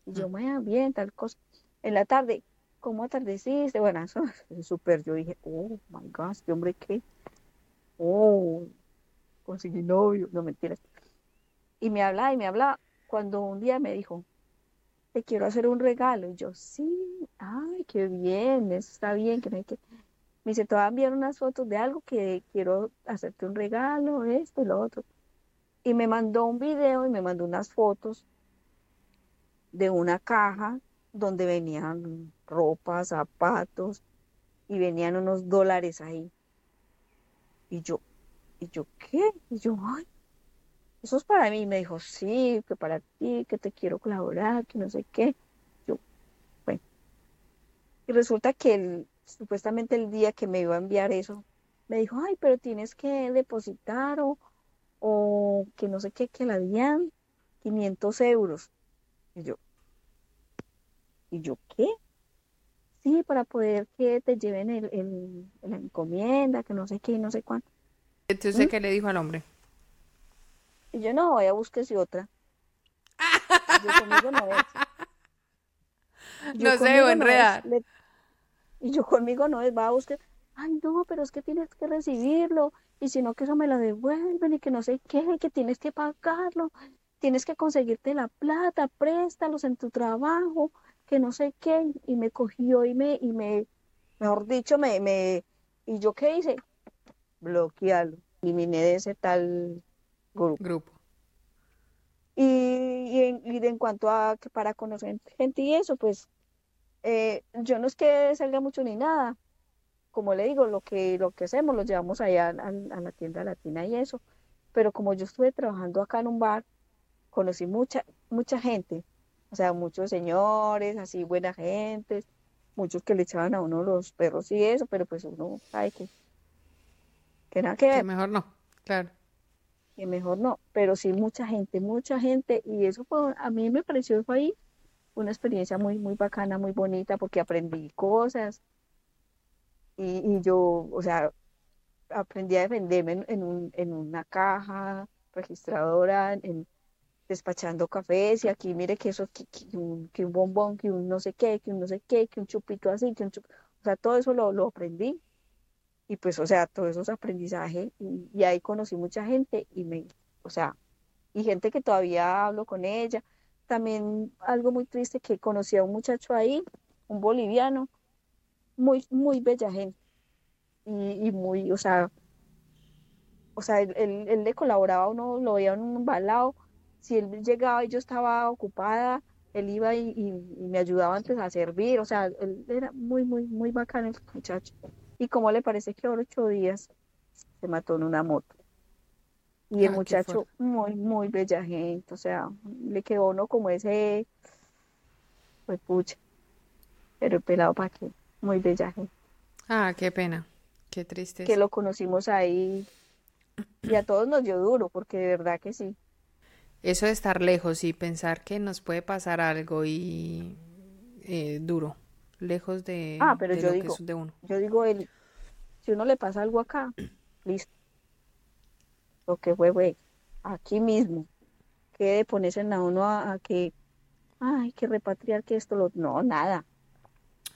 [SPEAKER 1] Y yo, me bien, tal cosa. En la tarde, ¿cómo atardeciste? Bueno, eso [laughs] es súper. Yo dije, oh my God, este hombre qué. Oh, conseguí novio. No mentiras. Y me hablaba y me hablaba cuando un día me dijo, te quiero hacer un regalo. Y yo, sí, ay, qué bien, eso está bien, que que... Me dice, te voy a enviar unas fotos de algo que quiero hacerte un regalo, esto y lo otro. Y me mandó un video y me mandó unas fotos de una caja donde venían ropa, zapatos y venían unos dólares ahí. Y yo, ¿y yo qué? Y yo, ay, eso es para mí. Me dijo, sí, que para ti, que te quiero colaborar, que no sé qué. Yo, bueno. Y resulta que supuestamente el día que me iba a enviar eso, me dijo, ay, pero tienes que depositar o, o que no sé qué, que la DIAN, 500 euros. Y yo, ¿y yo qué? Sí, para poder que te lleven el, la encomienda, que no sé qué, no sé cuánto.
[SPEAKER 2] Entonces, ¿Mm? ¿qué le dijo al hombre?
[SPEAKER 1] Y yo no, vaya, búsquese otra. Yo conmigo no es. [laughs]
[SPEAKER 2] no se enredar.
[SPEAKER 1] y yo conmigo no es, va a buscar. Ay, no, pero es que tienes que recibirlo. Y si no, que eso me lo devuelven y que no sé qué, que tienes que pagarlo. Tienes que conseguirte la plata, préstalos en tu trabajo, que no sé qué. Y me cogió y me, y me, mejor dicho, me, me, y yo qué hice, bloquearlo. Eliminé de ese tal grupo. Y, y, en, en, cuanto a que para conocer gente y eso, pues eh, yo no es que salga mucho ni nada. Como le digo, lo que, lo que hacemos lo llevamos allá a, la tienda latina y eso. Pero como yo estuve trabajando acá en un bar, conocí mucha, mucha gente. O sea, muchos señores, así buena gente, muchos que le echaban a uno los perros y eso, pero pues uno sabe que, que nada que ver.
[SPEAKER 2] mejor no, claro
[SPEAKER 1] que mejor no, pero sí mucha gente, mucha gente, y eso fue, a mí me pareció ahí una experiencia muy, muy bacana, muy bonita, porque aprendí cosas, y, yo, o sea, aprendí a defenderme en, un, en una caja registradora, en, despachando cafés y aquí mire que eso, que, un, que un bombón, que un no sé qué, que un no sé qué, que un chupito así, que un chupito, o sea, todo eso lo, lo aprendí y pues, o sea, todo eso es aprendizaje y, y, ahí conocí mucha gente y me, o sea, y gente que todavía hablo con ella. También algo muy triste que conocí a un muchacho ahí, un boliviano, muy, muy bella gente y, y muy, o sea, o sea, él, él, le colaboraba, uno lo veía en un balao, si él llegaba y yo estaba ocupada, él iba y, y, me ayudaba antes a servir, o sea, él era muy, muy, muy bacán el muchacho. Y como le parece que ahora ocho días se mató en una moto. Y el ah, muchacho muy, muy bella gente, o sea, le quedó uno como ese, pues pucha, pero el pelado para qué, muy bella gente.
[SPEAKER 2] Ah, qué pena, qué triste.
[SPEAKER 1] Que lo conocimos ahí y a todos nos dio duro, porque de verdad que sí.
[SPEAKER 2] Eso de estar lejos y pensar que nos puede pasar algo y eh, duro, lejos de,
[SPEAKER 1] ah, pero yo digo,
[SPEAKER 2] de uno.
[SPEAKER 1] Yo digo, el, si uno le pasa algo acá, [clears throat] listo. Lo que fue, fue aquí mismo. Que de ponerse en a uno a, que, ay, que repatriar, que esto, lo, no, nada.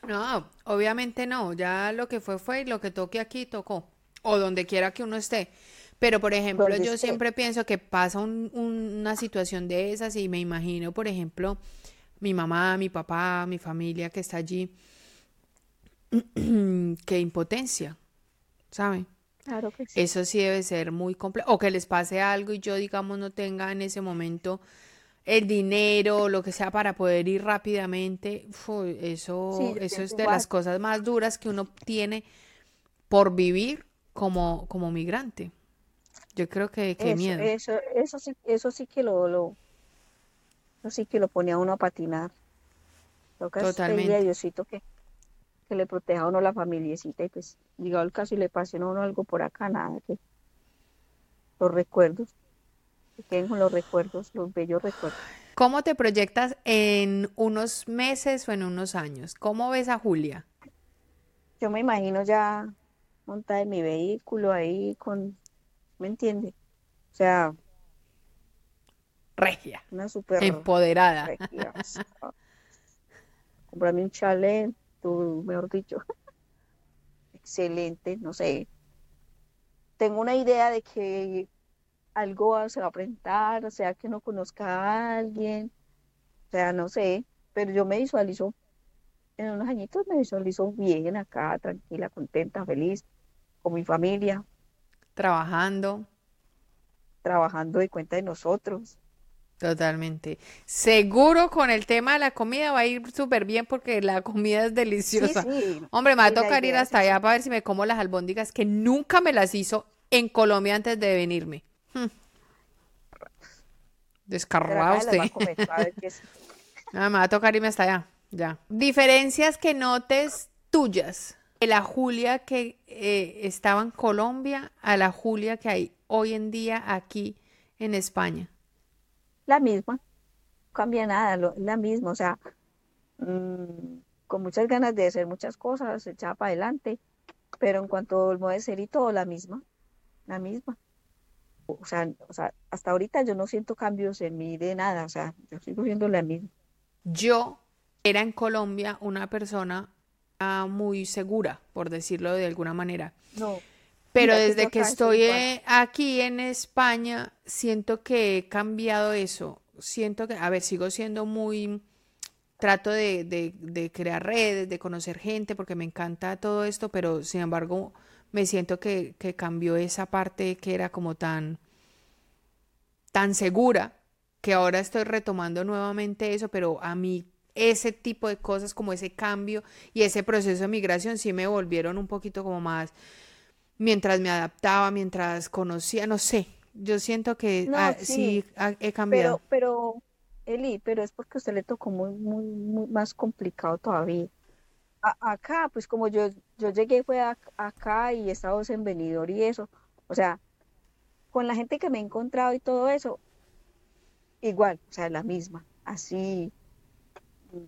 [SPEAKER 2] No, obviamente no. Ya lo que fue, fue y lo que toque aquí, tocó. O donde quiera que uno esté. Pero, por ejemplo, yo siempre pienso que pasa una situación de esas y me imagino, por ejemplo, mi mamá, mi papá, mi familia que está allí, [clears throat] qué impotencia, ¿saben?
[SPEAKER 1] Claro que sí.
[SPEAKER 2] Eso sí debe ser muy complejo. O que les pase algo y yo, digamos, no tenga en ese momento el dinero, lo que sea, para poder ir rápidamente. eso eso es de las cosas más duras que uno tiene por vivir como, como migrante. Yo creo que qué miedo.
[SPEAKER 1] Eso, eso sí, eso sí que lo, lo, eso sí que lo ponía uno a patinar. Totalmente. A Diosito que, que le proteja a uno la familiecita y pues llegado el caso y le pase a uno algo por acá, nada, que los recuerdos, que queden con los recuerdos, los bellos recuerdos.
[SPEAKER 2] ¿Cómo te proyectas en unos meses o en unos años? ¿Cómo ves a Julia?
[SPEAKER 1] Yo me imagino ya montada en mi vehículo ahí con ¿me entiende? O sea,
[SPEAKER 2] regia,
[SPEAKER 1] una super
[SPEAKER 2] empoderada.
[SPEAKER 1] Comprame un chalet, tú, mejor dicho. [laughs] Excelente, no sé. Tengo una idea de que algo se va a presentar, o sea, que no conozca a alguien, o sea, no sé, pero yo me visualizo en unos añitos, me visualizo bien acá, tranquila, contenta, feliz, con mi familia,
[SPEAKER 2] trabajando.
[SPEAKER 1] Trabajando de cuenta de nosotros.
[SPEAKER 2] Totalmente. Seguro con el tema de la comida va a ir súper bien porque la comida es deliciosa. Hombre, me va a tocar ir hasta allá para ver si me como las albóndigas que nunca me las hizo en Colombia antes de venirme. Hmm. Descarrado usted. [laughs] me va a tocar irme hasta allá. Ya. Diferencias que notes tuyas la Julia que eh, estaba en Colombia a la Julia que hay hoy en día aquí en España?
[SPEAKER 1] La misma, no cambia nada, la misma, o sea, mm, con muchas ganas de hacer muchas cosas, echaba para adelante, pero en cuanto modo de ser y todo, la misma, la misma. O sea, o sea, hasta ahorita yo no siento cambios en mí de nada, o sea, yo sigo siendo la misma.
[SPEAKER 2] Yo era en Colombia una persona muy segura, por decirlo de alguna manera.
[SPEAKER 1] No.
[SPEAKER 2] Pero desde que estoy eh, aquí en España, siento que he cambiado eso. Siento que, a ver, sigo siendo muy, trato de, de, crear redes, de conocer gente, porque me encanta todo esto, pero sin embargo, me siento que, que cambió esa parte que era como tan, tan segura, que ahora estoy retomando nuevamente eso, pero a mí ese tipo de cosas, como ese cambio y ese proceso de migración, sí me volvieron un poquito como más, mientras me adaptaba, mientras conocía, no sé, yo siento que ah, sí, he cambiado.
[SPEAKER 1] Pero, pero, Eli, pero es porque a usted le tocó muy, muy, muy más complicado todavía. acá, pues como yo, yo llegué fue acá y he estado en venidor y eso, o sea, con la gente que me he encontrado y todo eso, igual, o sea, la misma, así,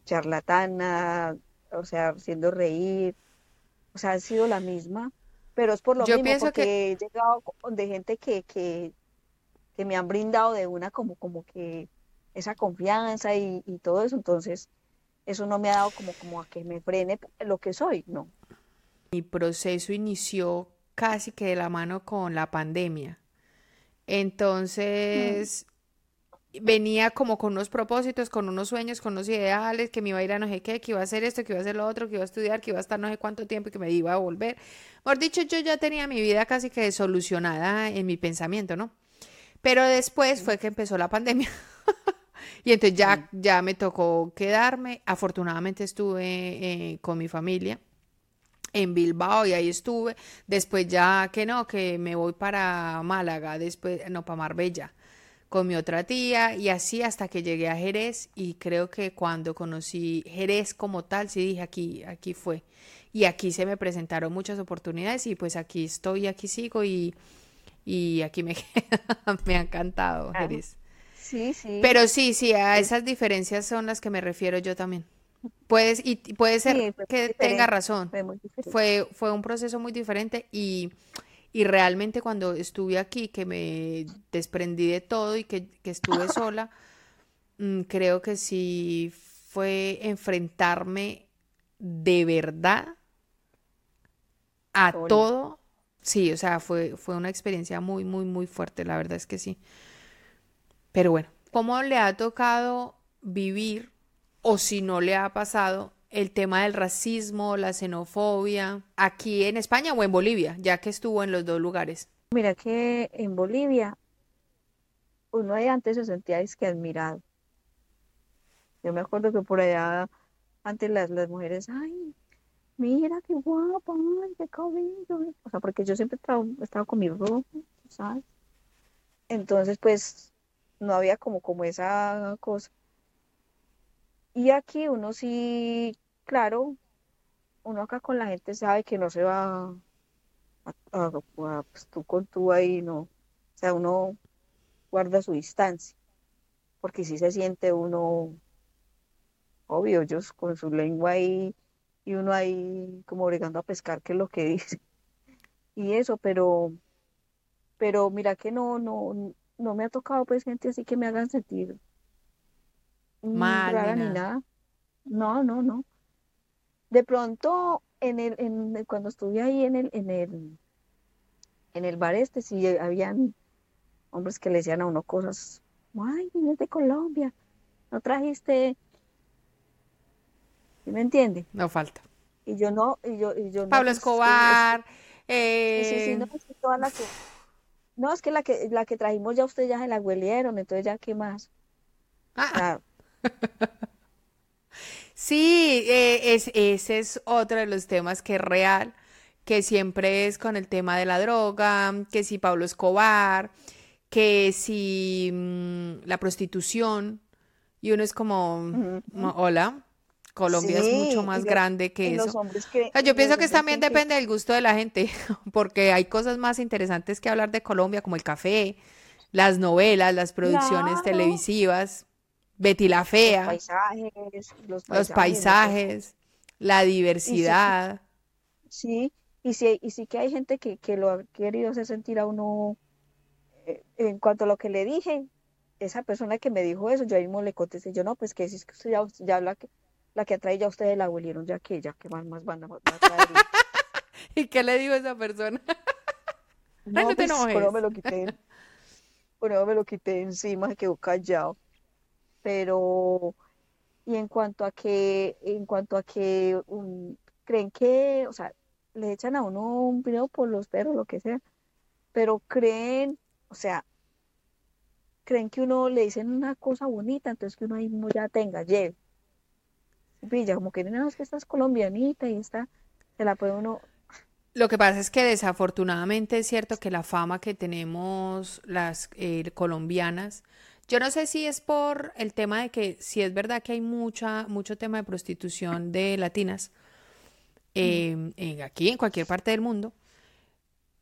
[SPEAKER 1] charlatana, o sea, haciendo reír, o sea, ha sido la misma, pero es por lo Yo mismo, porque que... he llegado de gente que, que, que me han brindado de una como, como que, esa confianza y, y todo eso, entonces eso no me ha dado como, como a que me frene lo que soy, no.
[SPEAKER 2] Mi proceso inició casi que de la mano con la pandemia. Entonces, venía como con unos propósitos, con unos sueños, con unos ideales, que me iba a ir a no sé qué, que iba a hacer esto, que iba a hacer lo otro, que iba a estudiar, que iba a estar no sé cuánto tiempo y que me iba a volver. Por dicho, yo ya tenía mi vida casi que solucionada en mi pensamiento, ¿no? Pero después fue que empezó la pandemia. [laughs] y entonces ya, ya me tocó quedarme. Afortunadamente estuve eh, con mi familia en Bilbao y ahí estuve. Después ya que no, que me voy para Málaga, después, no, para Marbella con mi otra tía y así hasta que llegué a Jerez y creo que cuando conocí Jerez como tal, sí dije aquí, aquí fue. Y aquí se me presentaron muchas oportunidades y pues aquí estoy, aquí sigo y, y aquí me, [laughs] me ha encantado Jerez.
[SPEAKER 1] Sí, sí.
[SPEAKER 2] Pero sí, sí, a esas diferencias son las que me refiero yo también. Puedes, y puede ser que tenga razón. Fue, fue un proceso muy diferente y y realmente cuando estuve aquí, que me desprendí de todo y que, estuve sola, mm, creo que sí fue enfrentarme de verdad a todo. Sí, o sea, fue, fue una experiencia muy, muy, muy fuerte, la verdad es que sí. Pero bueno, ¿cómo le ha tocado vivir o si no le ha pasado el tema del racismo, la xenofobia, aquí en España o en Bolivia, ya que estuvo en los dos lugares?
[SPEAKER 1] Mira que en Bolivia uno antes se sentía es que admirado. Yo me acuerdo que por allá antes las, las mujeres, ay, mira qué guapa, ay, qué cabello. O sea, porque yo siempre he estado con mi ropa, ¿sabes? Entonces, pues, no había como, como esa cosa. Y aquí uno sí claro, uno acá con la gente sabe que no se va a, pues tú con tú ahí, no. O sea, uno guarda su distancia, porque si se siente uno, obvio, ellos con su lengua ahí y uno ahí como bregando a pescar, que es lo que [laughs] dice. Y eso, pero, pero mira que no, no, no me ha tocado pues gente así que me hagan sentir
[SPEAKER 2] mal
[SPEAKER 1] ni nada. No, no, no. De pronto, en el, en, cuando estuve ahí en el, en el, en el bar este, sí habían hombres que le decían a uno cosas, ay, vienes de Colombia, no trajiste, ¿me entiende?
[SPEAKER 2] No falta.
[SPEAKER 1] Y yo no, y yo, y yo
[SPEAKER 2] Pablo Escobar,
[SPEAKER 1] eh... no, es que toda la que, no, es que la que, la que trajimos ya ustedes ya se la huelieron, entonces ya, ¿qué más?
[SPEAKER 2] Ah. [laughs] Sí, eh, es, ese es otro de los temas que es real, que siempre es con el tema de la droga, que si Pablo Escobar, que si mm, la prostitución, y uno es como, hola, Colombia es mucho más grande que eso. yo pienso que también depende del gusto de la gente, [laughs] porque hay cosas más interesantes que hablar de Colombia, como el café, las novelas, las producciones televisivas. Betty la Fea,
[SPEAKER 1] los paisajes,
[SPEAKER 2] los paisajes, la diversidad.
[SPEAKER 1] Sí, y sí, y sí que hay gente que, lo ha querido hacer sentir a uno, eh, en cuanto a lo que le dije, esa persona que me dijo eso, yo mismo le contesté, yo no, pues que si es que usted ya, ya la que la que atrae ya ustedes la abuelieron, ya que ya que más, más van a, traer. [laughs]
[SPEAKER 2] ¿Y qué le dijo esa persona?
[SPEAKER 1] no, [laughs] no te pues, me lo quité, bueno, me lo quité encima, quedó callado pero y en cuanto a que en cuanto a que creen que, o sea, le echan a uno un video por los perros, lo que sea, pero creen, o sea, creen que uno le dicen una cosa bonita, entonces que uno ahí mismo ya tenga, lleve. Pilla, como que no, es que esta es colombianita y esta se la puede uno.
[SPEAKER 2] Lo que pasa es que desafortunadamente es cierto que la fama que tenemos las eh, colombianas yo no sé si es por el tema de que si es verdad que hay mucha, mucho tema de prostitución de latinas em, en, aquí, en cualquier parte del mundo,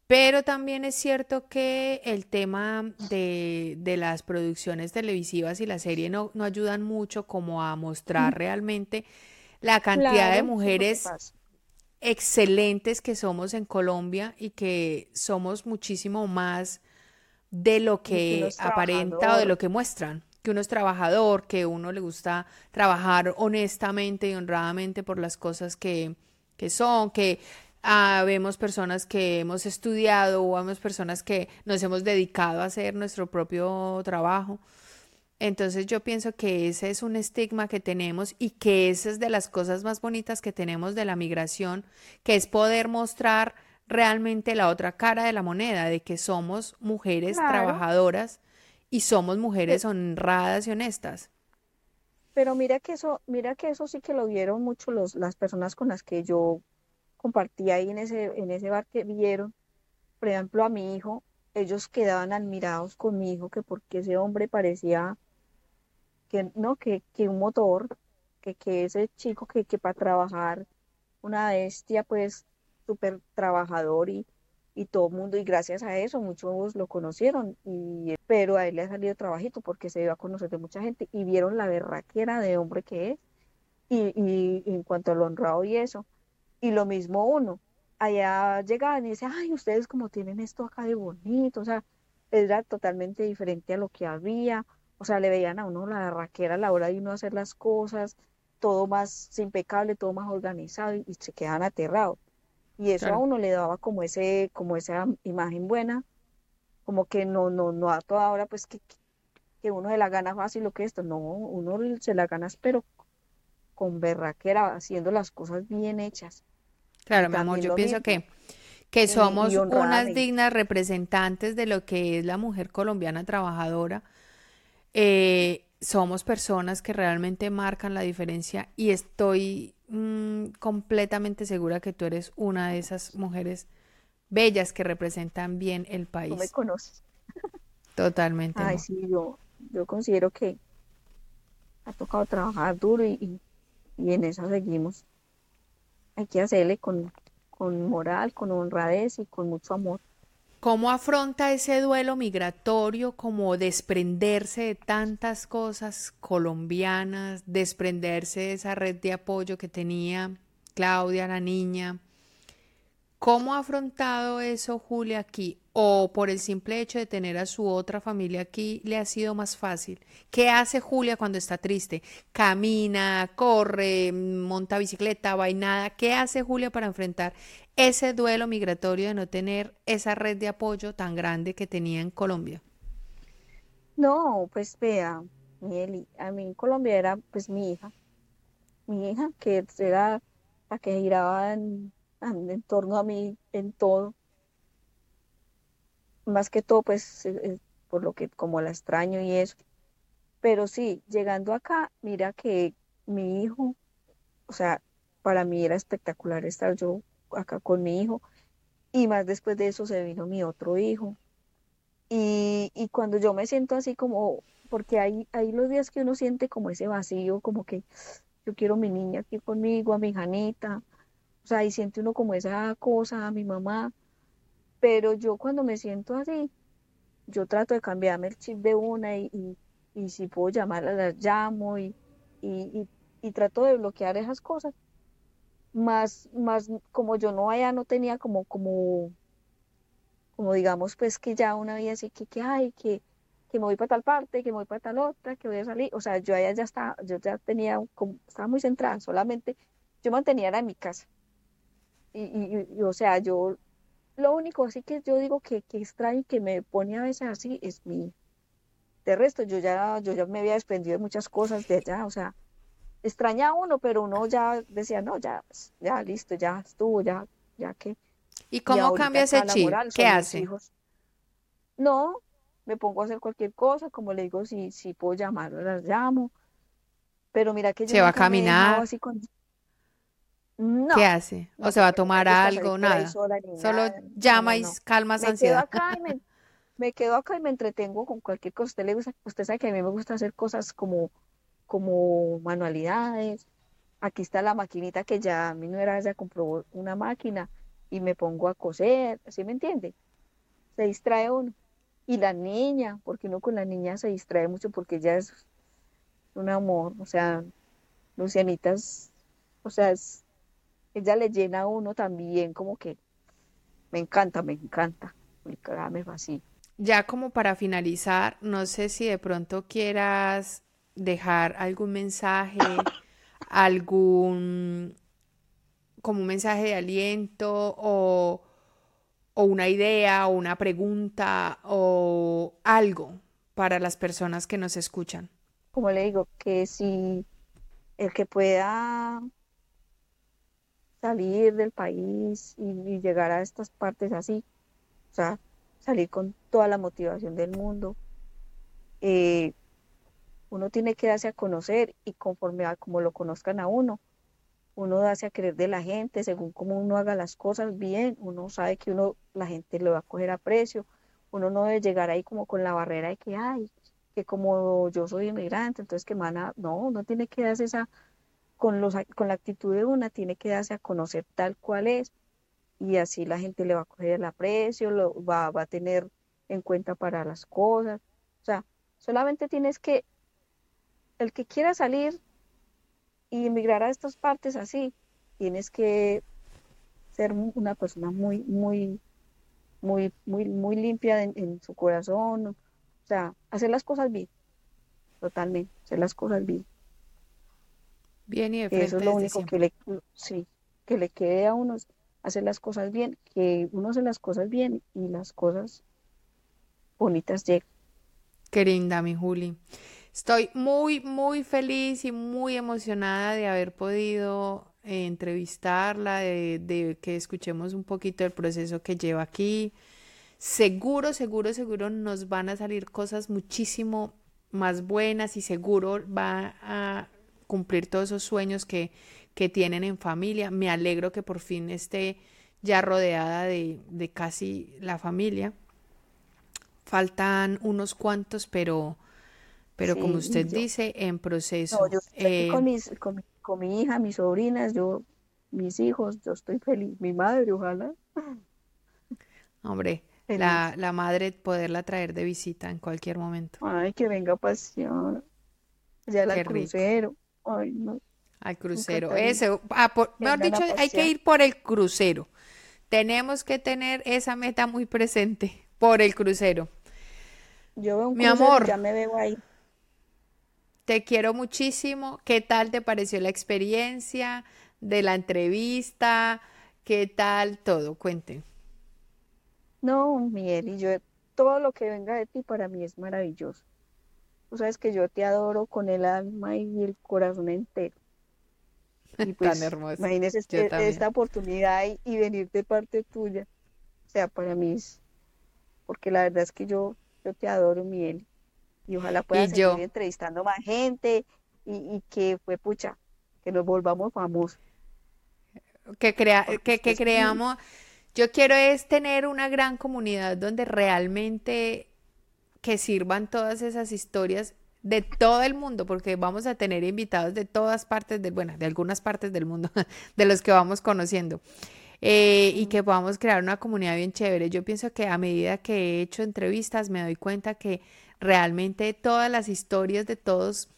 [SPEAKER 2] pero también es cierto que el tema de, las producciones televisivas y la serie no, no ayudan mucho como a mostrar realmente la cantidad de mujeres excelentes que somos en Colombia y que somos muchísimo más de lo que aparenta o de lo que muestran. que uno es trabajador, que uno le gusta trabajar honestamente y honradamente por las cosas que, que son, que ah, vemos personas que hemos estudiado o vemos personas que nos hemos dedicado a hacer nuestro propio trabajo. Entonces yo pienso que ese es un estigma que tenemos y que esa es de las cosas más bonitas que tenemos de la migración, que es poder mostrar realmente la otra cara de la moneda, de que somos mujeres trabajadoras y somos mujeres honradas y honestas.
[SPEAKER 1] Pero mira que eso, mira que eso sí que lo vieron mucho los, las personas con las que yo compartí ahí en ese, en ese bar que vieron, por ejemplo, a mi hijo, ellos quedaban admirados con mi hijo, que porque ese hombre parecía que no, que, que un motor, que, que ese chico que, que para trabajar, una bestia, pues súper trabajador y, y todo el mundo, y gracias a eso muchos lo conocieron, y, pero a él le ha salido trabajito porque se iba a conocer de mucha gente y vieron la berraquera de hombre que es, y, y, en cuanto a lo honrado y eso, y lo mismo uno, allá llegaban y decían, ay, ustedes como tienen esto acá de bonito, o sea, era totalmente diferente a lo que había, o sea, le veían a uno la raquera a la hora de uno hacer las cosas, todo más impecable, todo más organizado y, se quedaban aterrados. Y eso a uno le daba como ese, como esa imagen buena, como que no, no, no a toda hora, pues que, que uno se la gana fácil lo que esto, no, uno se la gana pero con berraquera, haciendo las cosas bien hechas.
[SPEAKER 2] Claro, mi amor, yo pienso que, que somos unas dignas representantes de lo que es la mujer colombiana trabajadora. Eh, somos personas que realmente marcan la diferencia y estoy mm, completamente segura que tú eres una de esas mujeres bellas que representan bien el país. No
[SPEAKER 1] me conoces.
[SPEAKER 2] Totalmente.
[SPEAKER 1] Ay, sí, yo, yo considero que ha tocado trabajar duro y, y, en eso seguimos. Hay que hacerle con, con moral, con honradez y con mucho amor.
[SPEAKER 2] ¿Cómo afronta ese duelo migratorio como desprenderse de tantas cosas colombianas, desprenderse de esa red de apoyo que tenía Claudia, la niña? ¿Cómo ha afrontado eso Julia aquí? ¿O por el simple hecho de tener a su otra familia aquí le ha sido más fácil? ¿Qué hace Julia cuando está triste? ¿Camina, corre, monta bicicleta, vainada? ¿Qué hace Julia para enfrentar ese duelo migratorio de no tener esa red de apoyo tan grande que tenía en Colombia?
[SPEAKER 1] No, pues vea, Mieli, a mí en Colombia era pues mi hija, mi hija que era la que giraba en en torno a mí en todo. Más que todo, pues, eh, eh, por lo que como la extraño y eso. Pero sí, llegando acá, mira que mi hijo, o sea, para mí era espectacular estar yo acá con mi hijo. Y más después de eso se vino mi otro hijo. Y, y cuando yo me siento así como, porque hay, hay los días que uno siente como ese vacío, como que yo quiero a mi niña aquí conmigo, a mi Janita, o sea, y siente uno como esa cosa, mi mamá. Pero yo cuando me siento así, yo trato de cambiarme el chip de una y, y, si puedo llamarla, las llamo y, y, y, trato de bloquear esas cosas. Más, más como yo no allá no tenía como, como, como digamos, pues que ya una vida así que, que hay, que, que me voy para tal parte, que me voy para tal otra, que voy a salir. O sea, yo allá ya estaba, yo ya tenía, estaba muy centrada, solamente yo mantenía en mi casa. Y, o sea, yo, lo único así que yo digo que, que extraño y que me pone a veces así es mi, de resto, yo ya, yo ya me había desprendido de muchas cosas de allá, o sea, extraña a uno, pero uno ya decía, no, ya, pues, ya listo, ya estuvo, ya, ya que.
[SPEAKER 2] ¿Y cómo cambia ese chip? ¿Qué hace?
[SPEAKER 1] No, me pongo a hacer cualquier cosa, como le digo, si, si puedo llamar, las llamo. Pero mira que yo
[SPEAKER 2] se va a caminar. Así con... ¿Qué hace? ¿O se va a tomar algo? Nada. Solo llama y calma esa ansiedad.
[SPEAKER 1] me, quedo acá y me entretengo con cualquier cosa. Usted, le gusta, usted sabe que a mí me gusta hacer cosas como, como manualidades. Aquí está la maquinita que ya mi nuera ya compró una máquina y me pongo a coser, ¿sí me entiende? Se distrae uno. Y la niña, porque uno con la niña se distrae mucho porque ella es un amor, o sea, Lucianita o sea, es ella le llena a uno también como que me encanta, me encanta, me, me fascina.
[SPEAKER 2] ya como para finalizar, no sé si de pronto quieras dejar algún mensaje, [coughs] algún como un mensaje de aliento o, o una idea o una pregunta o algo para las personas que nos escuchan.
[SPEAKER 1] Como le digo, que si el que pueda salir del país y, llegar a estas partes así, o sea, salir con toda la motivación del mundo, eh, uno tiene que darse a conocer y conforme a como lo conozcan a uno, uno darse a querer de la gente, según cómo uno haga las cosas bien, uno sabe que uno, la gente lo va a coger a precio, uno no debe llegar ahí como con la barrera de que, ay, que como yo soy inmigrante, entonces que mana, no, uno tiene que darse esa, con, los, con la actitud de una, tiene que darse a conocer tal cual es, y así la gente le va a coger el aprecio, lo va, va a tener en cuenta para las cosas, o sea, solamente tienes que, el que quiera salir y emigrar a estas partes así, tienes que ser una persona muy, muy, muy, muy, muy limpia en, su corazón, o sea, hacer las cosas bien, totalmente, hacer las cosas bien.
[SPEAKER 2] Bien y de
[SPEAKER 1] frente Eso es lo único que le, sí, que le quede a uno, hacer las cosas bien, que uno hace las cosas bien y las cosas bonitas llegan.
[SPEAKER 2] Qué linda, mi Juli. Estoy muy, muy feliz y muy emocionada de haber podido eh, entrevistarla, de, que escuchemos un poquito del proceso que lleva aquí. Seguro, seguro, seguro nos van a salir cosas muchísimo más buenas y seguro va a cumplir todos esos sueños que, que tienen en familia. Me alegro que por fin esté ya rodeada de, de casi la familia. Faltan unos cuantos, pero pero como usted dice, en proceso.
[SPEAKER 1] No, yo estoy con, eh, mis, con, mi hija, mis sobrinas, yo, mis hijos, yo estoy feliz. Mi madre, ojalá.
[SPEAKER 2] Hombre, la, la, madre poderla traer de visita en cualquier momento.
[SPEAKER 1] Ay, que venga pasión. Ya la crucero. Ay, no.
[SPEAKER 2] Al crucero. Eso. Ah, mejor dicho, hay que ir por el crucero. Tenemos que tener esa meta muy presente por el crucero.
[SPEAKER 1] Yo veo un Mi amor, ya me veo ahí.
[SPEAKER 2] Te quiero muchísimo. ¿Qué tal te pareció la experiencia de la entrevista? ¿Qué tal todo? Cuente.
[SPEAKER 1] No, Miguel, y yo todo lo que venga de ti para mí es maravilloso. Tú sabes que yo te adoro con el alma y el corazón entero.
[SPEAKER 2] Y [laughs] pues, Tan hermoso.
[SPEAKER 1] Imagínese este, esta oportunidad y, y, venir de parte tuya. O sea, para mí es, porque la verdad es que yo, yo te adoro, Miguel y ojalá pueda seguir entrevistando más gente y, que fue pucha, que nos volvamos famosos.
[SPEAKER 2] Que, crea, que, que creamos, yo quiero es tener una gran comunidad donde realmente que sirvan todas esas historias de todo el mundo, porque vamos a tener invitados de todas partes del, bueno, de algunas partes del mundo, [laughs] de los que vamos conociendo. Eh, y que podamos crear una comunidad bien chévere. Yo pienso que a medida que he hecho entrevistas me doy cuenta que Realmente todas las historias de todos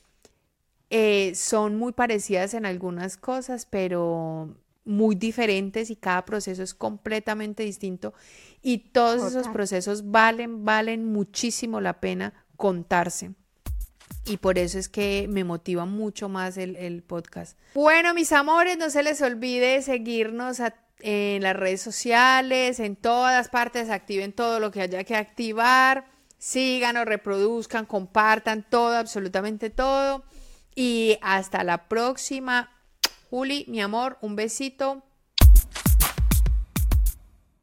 [SPEAKER 2] eh, son muy parecidas en algunas cosas, pero muy diferentes y cada proceso es completamente distinto y todos esos procesos valen, valen muchísimo la pena contarse. Y por eso es que me motiva mucho más el, el podcast. Bueno, mis amores, no se les olvide seguirnos en las redes sociales, en todas partes, activen todo lo que haya que activar síganos, reproduzcan, compartan todo, absolutamente todo. Y hasta la próxima. Juli, mi amor, un besito.